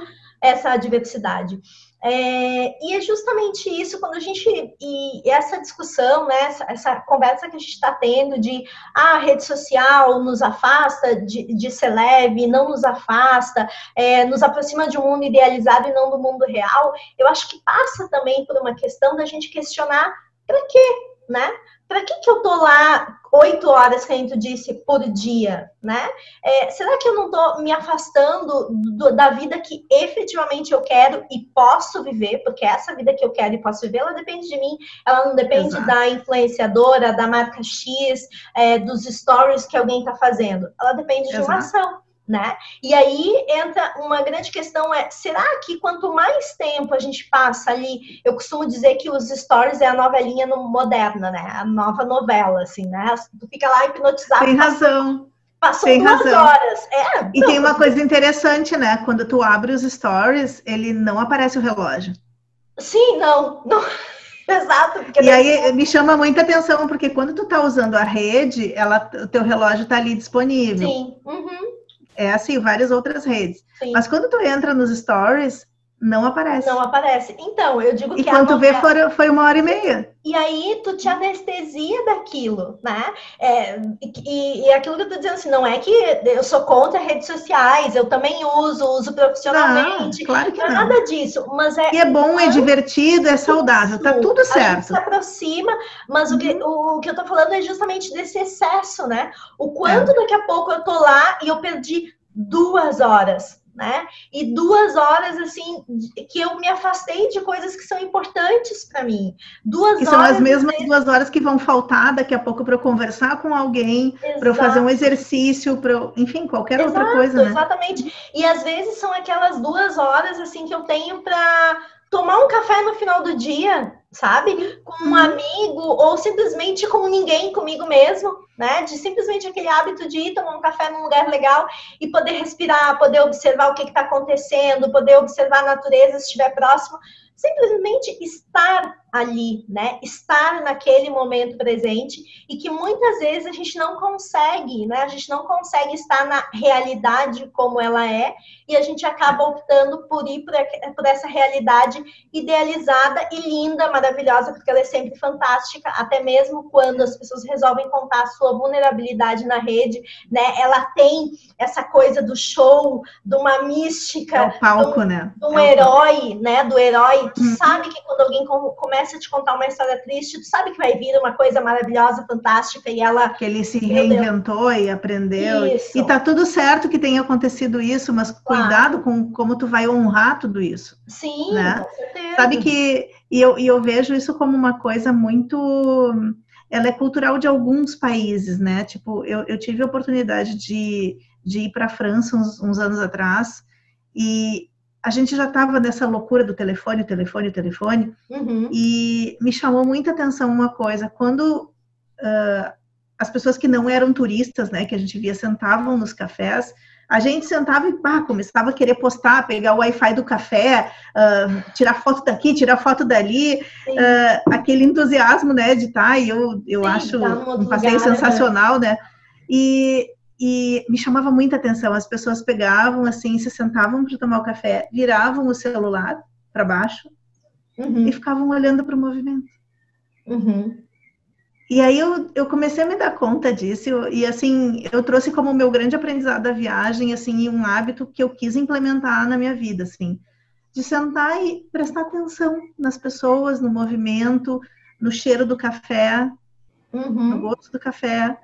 é essa diversidade? É, e é justamente isso quando a gente e essa discussão, né, essa, essa conversa que a gente está tendo de ah, a rede social nos afasta de, de ser leve, não nos afasta, é, nos aproxima de um mundo idealizado e não do mundo real. Eu acho que passa também por uma questão da gente questionar para quê, né? para que, que eu tô lá oito horas, que a gente disse, por dia, né? É, será que eu não estou me afastando do, da vida que efetivamente eu quero e posso viver? Porque essa vida que eu quero e posso viver, ela depende de mim, ela não depende Exato. da influenciadora, da marca X, é, dos stories que alguém está fazendo. Ela depende Exato. de uma ação né? E aí entra uma grande questão é, será que quanto mais tempo a gente passa ali, eu costumo dizer que os stories é a nova linha moderna, né? A nova novela, assim, né? Tu fica lá hipnotizado. Tem razão. Passou tem duas razão. horas. É, e tem uma coisa interessante, né? Quando tu abre os stories, ele não aparece o relógio. Sim, não. não. Exato. e aí me chama muita atenção, porque quando tu tá usando a rede, ela, o teu relógio tá ali disponível. Sim. Uhum. É assim, várias outras redes. Sim. Mas quando tu entra nos stories, não aparece. Não aparece. Então, eu digo e que. E quando tu vê, foi, foi uma hora e meia. E aí, tu te anestesia daquilo, né? É, e, e aquilo que eu tô dizendo assim, não é que eu sou contra redes sociais, eu também uso, uso profissionalmente. Não, claro que não. É nada disso. Mas é. E é bom, é divertido, é saudável, tá tudo certo. A gente se aproxima, mas uhum. o, que, o, o, que eu tô falando é justamente desse excesso, né? O quanto é. daqui a pouco eu tô lá e eu perdi duas horas, né? E duas horas assim que eu me afastei de coisas que são importantes para mim. Duas e são as mesmas duas horas que vão faltar daqui a pouco para eu conversar com alguém, para eu fazer um exercício, para enfim, qualquer Exato, outra coisa, né? Exatamente. E às vezes são aquelas duas horas assim que eu tenho para tomar um café no final do dia sabe? Com um uhum. amigo ou simplesmente com ninguém, comigo mesmo, né? De simplesmente aquele hábito de ir tomar um café num lugar legal e poder respirar, poder observar o que está acontecendo, poder observar a natureza se estiver próximo simplesmente estar ali, né? Estar naquele momento presente e que muitas vezes a gente não consegue, né? A gente não consegue estar na realidade como ela é e a gente acaba optando por ir por, essa realidade idealizada e linda, maravilhosa, porque ela é sempre fantástica, até mesmo quando as pessoas resolvem contar a sua vulnerabilidade na rede, né? Ela tem essa coisa do show, de uma mística, é o palco, né? De um é herói, né? Do herói. Tu uhum. sabe que quando alguém começa a te contar uma história triste, tu sabe que vai vir uma coisa maravilhosa, fantástica e ela que ele se reinventou e aprendeu. Isso. E tá tudo certo que tenha acontecido isso, mas claro cuidado com como tu vai honrar tudo isso. Sim, né? com certeza. Sabe que e eu, e eu vejo isso como uma coisa muito ela é cultural de alguns países, né? Tipo, eu, eu tive a oportunidade de, de ir para a França uns, uns, anos atrás e a gente já estava nessa loucura do telefone, telefone, telefone, uhum. e me chamou muita atenção uma coisa, quando uh, as pessoas que não eram turistas, né, que a gente via sentavam nos cafés, a gente sentava e pá, começava a querer postar, pegar o Wi-Fi do café, uh, tirar foto daqui, tirar foto dali, uh, aquele entusiasmo, né, de estar, tá, e eu, eu Sim, acho tá um passeio lugar, né? sensacional, né? E, e me chamava muita atenção, as pessoas pegavam, assim, se sentavam para tomar o café, viravam o celular para baixo uhum. e ficavam olhando para o movimento. Uhum. E aí eu, eu comecei a me dar conta disso e assim eu trouxe como meu grande aprendizado da viagem assim um hábito que eu quis implementar na minha vida assim de sentar e prestar atenção nas pessoas, no movimento, no cheiro do café, uhum. no gosto do café.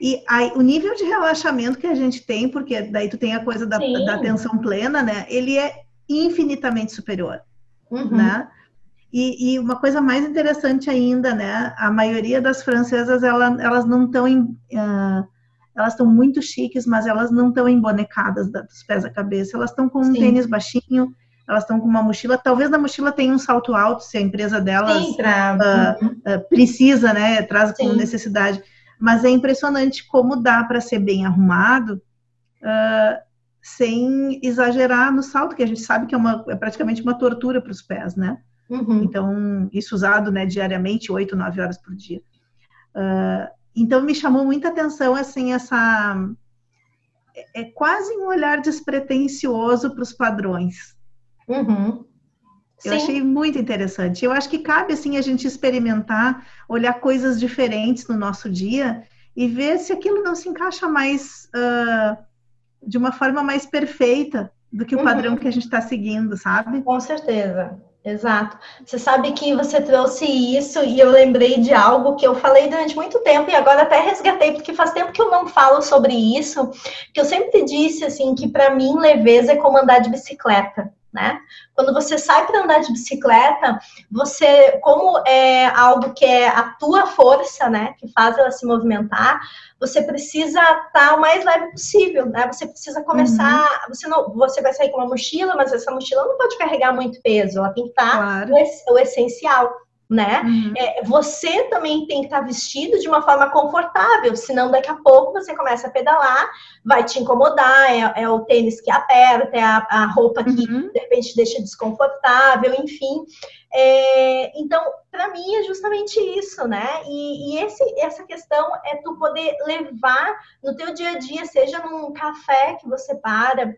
E aí, o nível de relaxamento que a gente tem, porque daí tu tem a coisa da, da atenção plena, né? Ele é infinitamente superior, uhum. né? E, e, uma coisa mais interessante ainda, né? A maioria das francesas, ela, elas não estão em. Uh, elas estão muito chiques, mas elas não estão embonecadas dos pés à cabeça. Elas estão com um Sim. tênis baixinho, elas estão com uma mochila. Talvez na mochila tenha um salto alto, se a empresa delas Sim, pra... uh, uh, precisa, né? Traz como necessidade. Mas é impressionante como dá para ser bem arrumado sem exagerar no salto, que a gente sabe que é, uma, é praticamente uma tortura para os pés, né? Uhum. Então, isso usado né, diariamente, oito, nove horas por dia. Uh, então, me chamou muita atenção, assim, essa... É, é quase um olhar despretensioso para os padrões. Uhum. Eu Sim. achei muito interessante. Eu acho que cabe, assim, a gente experimentar, olhar coisas diferentes no nosso dia e ver se aquilo não se encaixa mais... Uh, de uma forma mais perfeita do que o padrão uhum. que a gente está seguindo, sabe? Com certeza. Exato. Você sabe que você trouxe isso e eu lembrei de algo que eu falei durante muito tempo e agora até resgatei, porque faz tempo que eu não falo sobre isso, que eu sempre disse assim que para mim leveza é como andar de bicicleta né? Quando você sai para andar de bicicleta, você, como é algo que é a tua força, né, que faz ela se movimentar, você precisa estar tá o mais leve possível, né? Você precisa começar, uhum. você não, você vai sair com uma mochila, mas essa mochila não pode carregar muito peso, ela tem que estar tá claro. o, o essencial né? Uhum. É, você também tem que estar vestido de uma forma confortável, senão daqui a pouco você começa a pedalar, vai te incomodar, é, é o tênis que aperta, é a, a roupa que uhum. de repente deixa desconfortável, enfim. É, então, para mim é justamente isso, né? E, e esse, essa questão é tu poder levar no teu dia a dia, seja num café que você para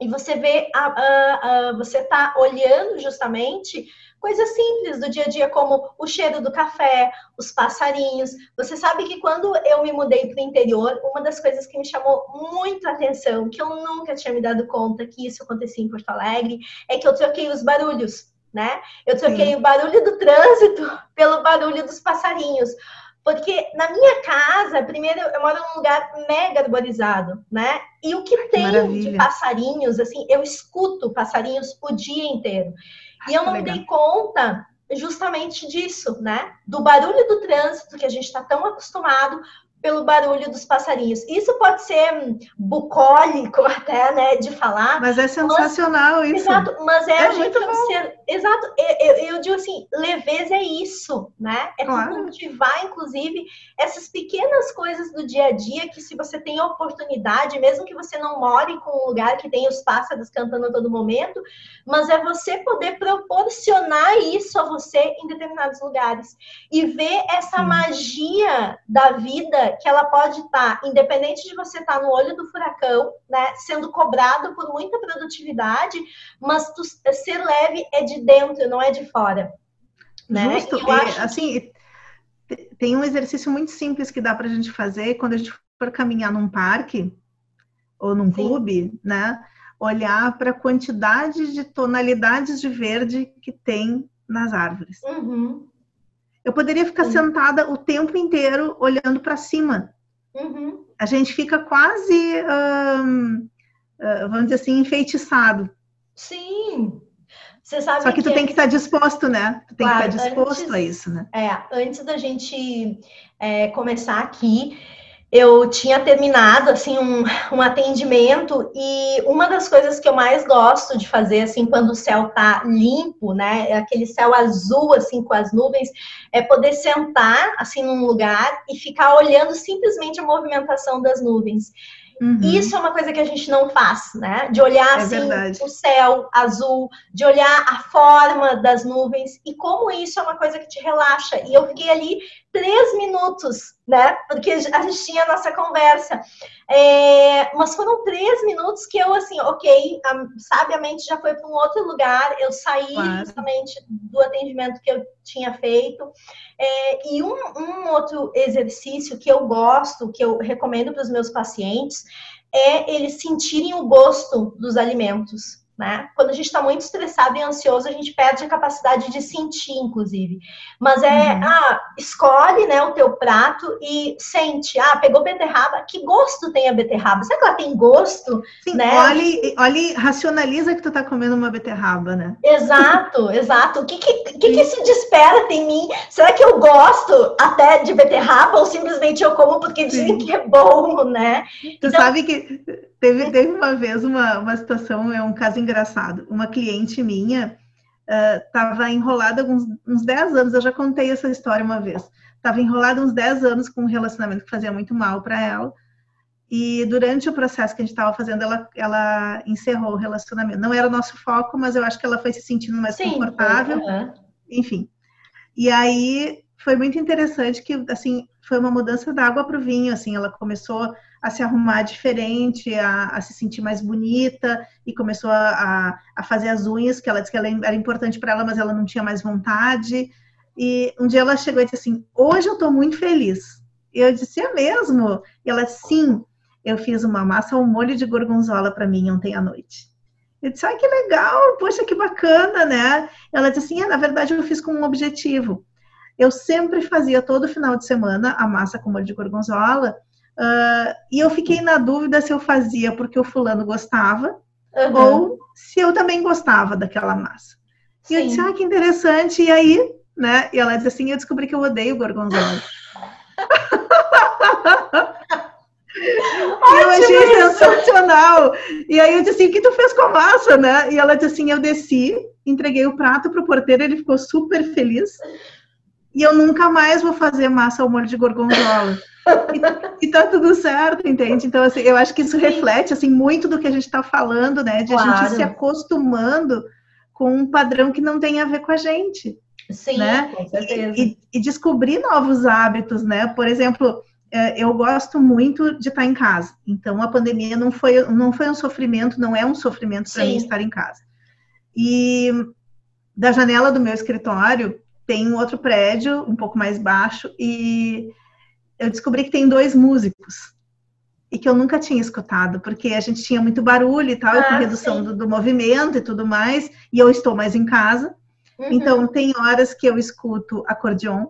e você vê, a, a, a você tá olhando justamente Coisas simples do dia a dia, como o cheiro do café, os passarinhos. Você sabe que quando eu me mudei para o interior, uma das coisas que me chamou muito a atenção, que eu nunca tinha me dado conta que isso acontecia em Porto Alegre, é que eu troquei os barulhos, né? Eu troquei Sim. o barulho do trânsito pelo barulho dos passarinhos. Porque na minha casa, primeiro, eu moro num lugar mega arborizado, né? E o que tem Maravilha. de passarinhos, assim, eu escuto passarinhos o dia inteiro. E eu não me dei conta justamente disso, né? Do barulho do trânsito que a gente está tão acostumado pelo barulho dos passarinhos. Isso pode ser bucólico até, né, de falar. Mas é sensacional mas, isso. Exato, mas é, é muito bom. Ser, exato, eu, eu, digo assim, leveza é isso, né? É claro. cultivar, inclusive, essas pequenas coisas do dia a dia que se você tem oportunidade, mesmo que você não more com um lugar que tem os pássaros cantando a todo momento, mas é você poder proporcionar isso a você em determinados lugares e ver essa Sim. magia da vida que ela pode estar, tá, independente de você estar tá no olho do furacão, né, sendo cobrado por muita produtividade, mas tu, ser leve é de dentro, não é de fora. Né? Justo, e, acho... assim, tem um exercício muito simples que dá para a gente fazer quando a gente for caminhar num parque ou num Sim. clube, né? Olhar para a quantidade de tonalidades de verde que tem nas árvores. Uhum. Eu poderia ficar uhum. sentada o tempo inteiro olhando para cima. Uhum. A gente fica quase, um, uh, vamos dizer assim, enfeitiçado. Sim. Você sabe Só que, que tu tem que estar tá disposto, né? Tu tem claro, que estar tá disposto antes, a isso, né? É, antes da gente é, começar aqui, eu tinha terminado assim um, um, atendimento e uma das coisas que eu mais gosto de fazer assim quando o céu tá limpo, né, é aquele céu azul assim com as nuvens, é poder sentar assim num lugar e ficar olhando simplesmente a movimentação das nuvens. Uhum. Isso é uma coisa que a gente não faz, né? De olhar é assim verdade. o céu azul, de olhar a forma das nuvens e como isso é uma coisa que te relaxa. E eu fiquei ali três minutos, né? Porque a gente tinha a nossa conversa. É, mas foram três minutos que eu, assim, ok, sabiamente já foi para um outro lugar. Eu saí claro. justamente do atendimento que eu tinha feito. É, e um, um outro exercício que eu gosto, que eu recomendo para os meus pacientes, é eles sentirem o gosto dos alimentos. Né? Quando a gente está muito estressado e ansioso, a gente perde a capacidade de sentir, inclusive. Mas é, uhum. ah, escolhe né, o teu prato e sente. Ah, pegou beterraba, que gosto tem a beterraba? Será que ela tem gosto? Sim, né? olhe, olhe, racionaliza que tu tá comendo uma beterraba, né? Exato, exato. O que que, que, que se desperta em mim? Será que eu gosto até de beterraba ou simplesmente eu como porque dizem Sim. que é bom, né? Tu então, sabe que teve, teve uma vez uma, uma situação, é um caso engraçado. Uma cliente minha estava uh, enrolada uns, uns 10 anos, eu já contei essa história uma vez. Estava enrolada uns 10 anos com um relacionamento que fazia muito mal para ela. E durante o processo que a gente estava fazendo, ela, ela encerrou o relacionamento. Não era o nosso foco, mas eu acho que ela foi se sentindo mais Sim, confortável. Foi, uhum. Enfim. E aí foi muito interessante que, assim, foi uma mudança da água para o vinho, assim, ela começou a se arrumar diferente, a, a se sentir mais bonita e começou a, a, fazer as unhas, que ela disse que ela era importante para ela, mas ela não tinha mais vontade. E um dia ela chegou e disse assim: Hoje eu estou muito feliz. Eu disse: É mesmo? E ela, sim, eu fiz uma massa ao molho de gorgonzola para mim ontem à noite. Eu disse: Ai, que legal, poxa, que bacana, né? Ela disse assim: é, Na verdade, eu fiz com um objetivo. Eu sempre fazia todo final de semana a massa com molho de gorgonzola Uh, e eu fiquei na dúvida se eu fazia porque o fulano gostava uhum. ou se eu também gostava daquela massa. E Sim. eu disse, ah, que interessante. E aí, né? E ela disse assim, eu descobri que eu odeio gorgonzola. eu achei sensacional. E aí eu disse assim, o que tu fez com a massa, né? E ela disse assim, eu desci, entreguei o prato pro porteiro, ele ficou super feliz. E eu nunca mais vou fazer massa ao molho de gorgonzola e, e tá tudo certo, entende? Então, assim, eu acho que isso Sim. reflete, assim, muito do que a gente está falando, né? De claro. a gente se acostumando com um padrão que não tem a ver com a gente. Sim, né? com certeza. E, e descobrir novos hábitos, né? Por exemplo, é, eu gosto muito de estar em casa. Então, a pandemia não foi, não foi um sofrimento, não é um sofrimento para mim estar em casa. E da janela do meu escritório tem um outro prédio, um pouco mais baixo, e eu descobri que tem dois músicos e que eu nunca tinha escutado, porque a gente tinha muito barulho e tal, ah, com redução do, do, movimento e tudo mais, e eu estou mais em casa. Uhum. Então, tem horas que eu escuto acordeon,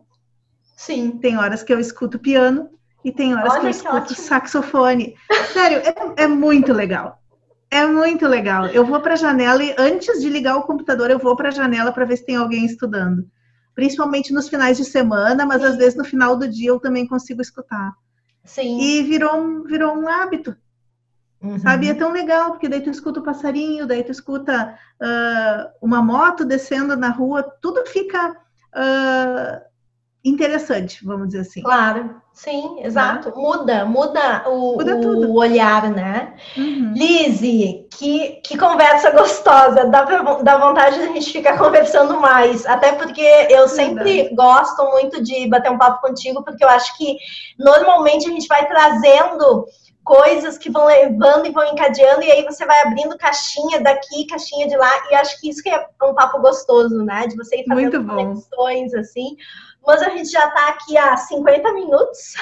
Sim. tem horas que eu escuto piano, e tem horas Olha que eu escuto que saxofone. Sério, é, é, muito legal. É muito legal. Eu vou para a janela e antes de ligar o computador, eu vou para a janela para ver se tem alguém estudando principalmente nos finais de semana, mas às vezes no final do dia eu também consigo escutar. Sim. E virou um, virou um hábito. Uhum. Sabe? E é tão legal, porque daí tu escuta o passarinho, daí tu escuta uh, uma moto descendo na rua, tudo fica uh, interessante, vamos dizer assim. Claro, sim, exato. Né? Muda, muda o, muda o olhar, né? Uhum. Lizzie, que, que conversa gostosa, dá, pra, dá vontade de a gente ficar conversando mais, até porque eu sempre Verdade. gosto muito de bater um papo contigo, porque eu acho que normalmente a gente vai trazendo coisas que vão levando e vão encadeando, e aí você vai abrindo caixinha daqui, caixinha de lá, e acho que isso que é um papo gostoso, né? De você ir fazendo conexões, assim. Mas a gente já está aqui há 50 minutos.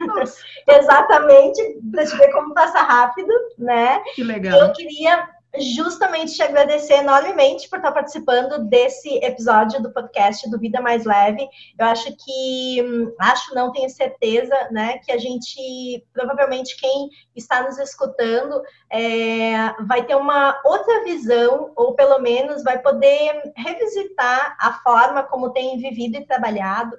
Exatamente, para te ver como passa rápido, né? Que legal. Eu queria justamente te agradecer enormemente por estar participando desse episódio do podcast do Vida Mais Leve. Eu acho que, acho não, tenho certeza, né, que a gente, provavelmente quem está nos escutando, é, vai ter uma outra visão, ou pelo menos vai poder revisitar a forma como tem vivido e trabalhado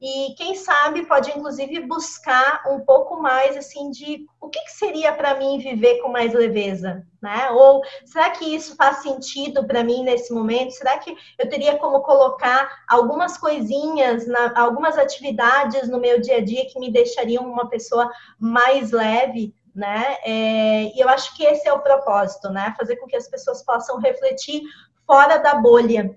e quem sabe pode inclusive buscar um pouco mais assim de o que, que seria para mim viver com mais leveza, né? Ou será que isso faz sentido para mim nesse momento? Será que eu teria como colocar algumas coisinhas, na, algumas atividades no meu dia a dia que me deixariam uma pessoa mais leve? Né? É, e eu acho que esse é o propósito, né? Fazer com que as pessoas possam refletir fora da bolha,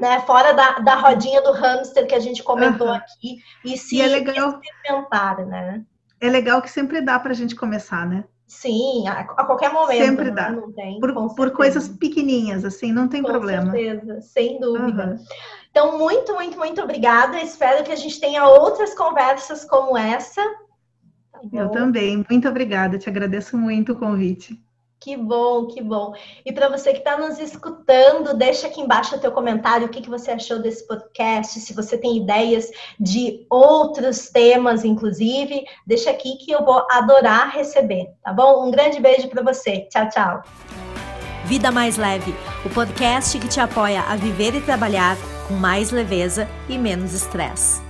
né, fora da, da rodinha do hamster que a gente comentou uhum. aqui, e se e é legal, experimentar, né? É legal que sempre dá para a gente começar, né? Sim, a, a qualquer momento. Sempre né? dá. Tem, por, por, coisas pequenininhas, assim, não tem com problema. Com certeza, sem dúvida. Uhum. Então, muito, muito, muito obrigada. Espero que a gente tenha outras conversas como essa. Tá Eu também. Muito obrigada. Te agradeço muito o convite. Que bom, que bom. E para você que está nos escutando, deixa aqui embaixo o teu comentário, o que, que você achou desse podcast, se você tem ideias de outros temas, inclusive, deixa aqui que eu vou adorar receber, tá bom? Um grande beijo para você. Tchau, tchau. Vida Mais Leve, o podcast que te apoia a viver e trabalhar com mais leveza e menos estresse.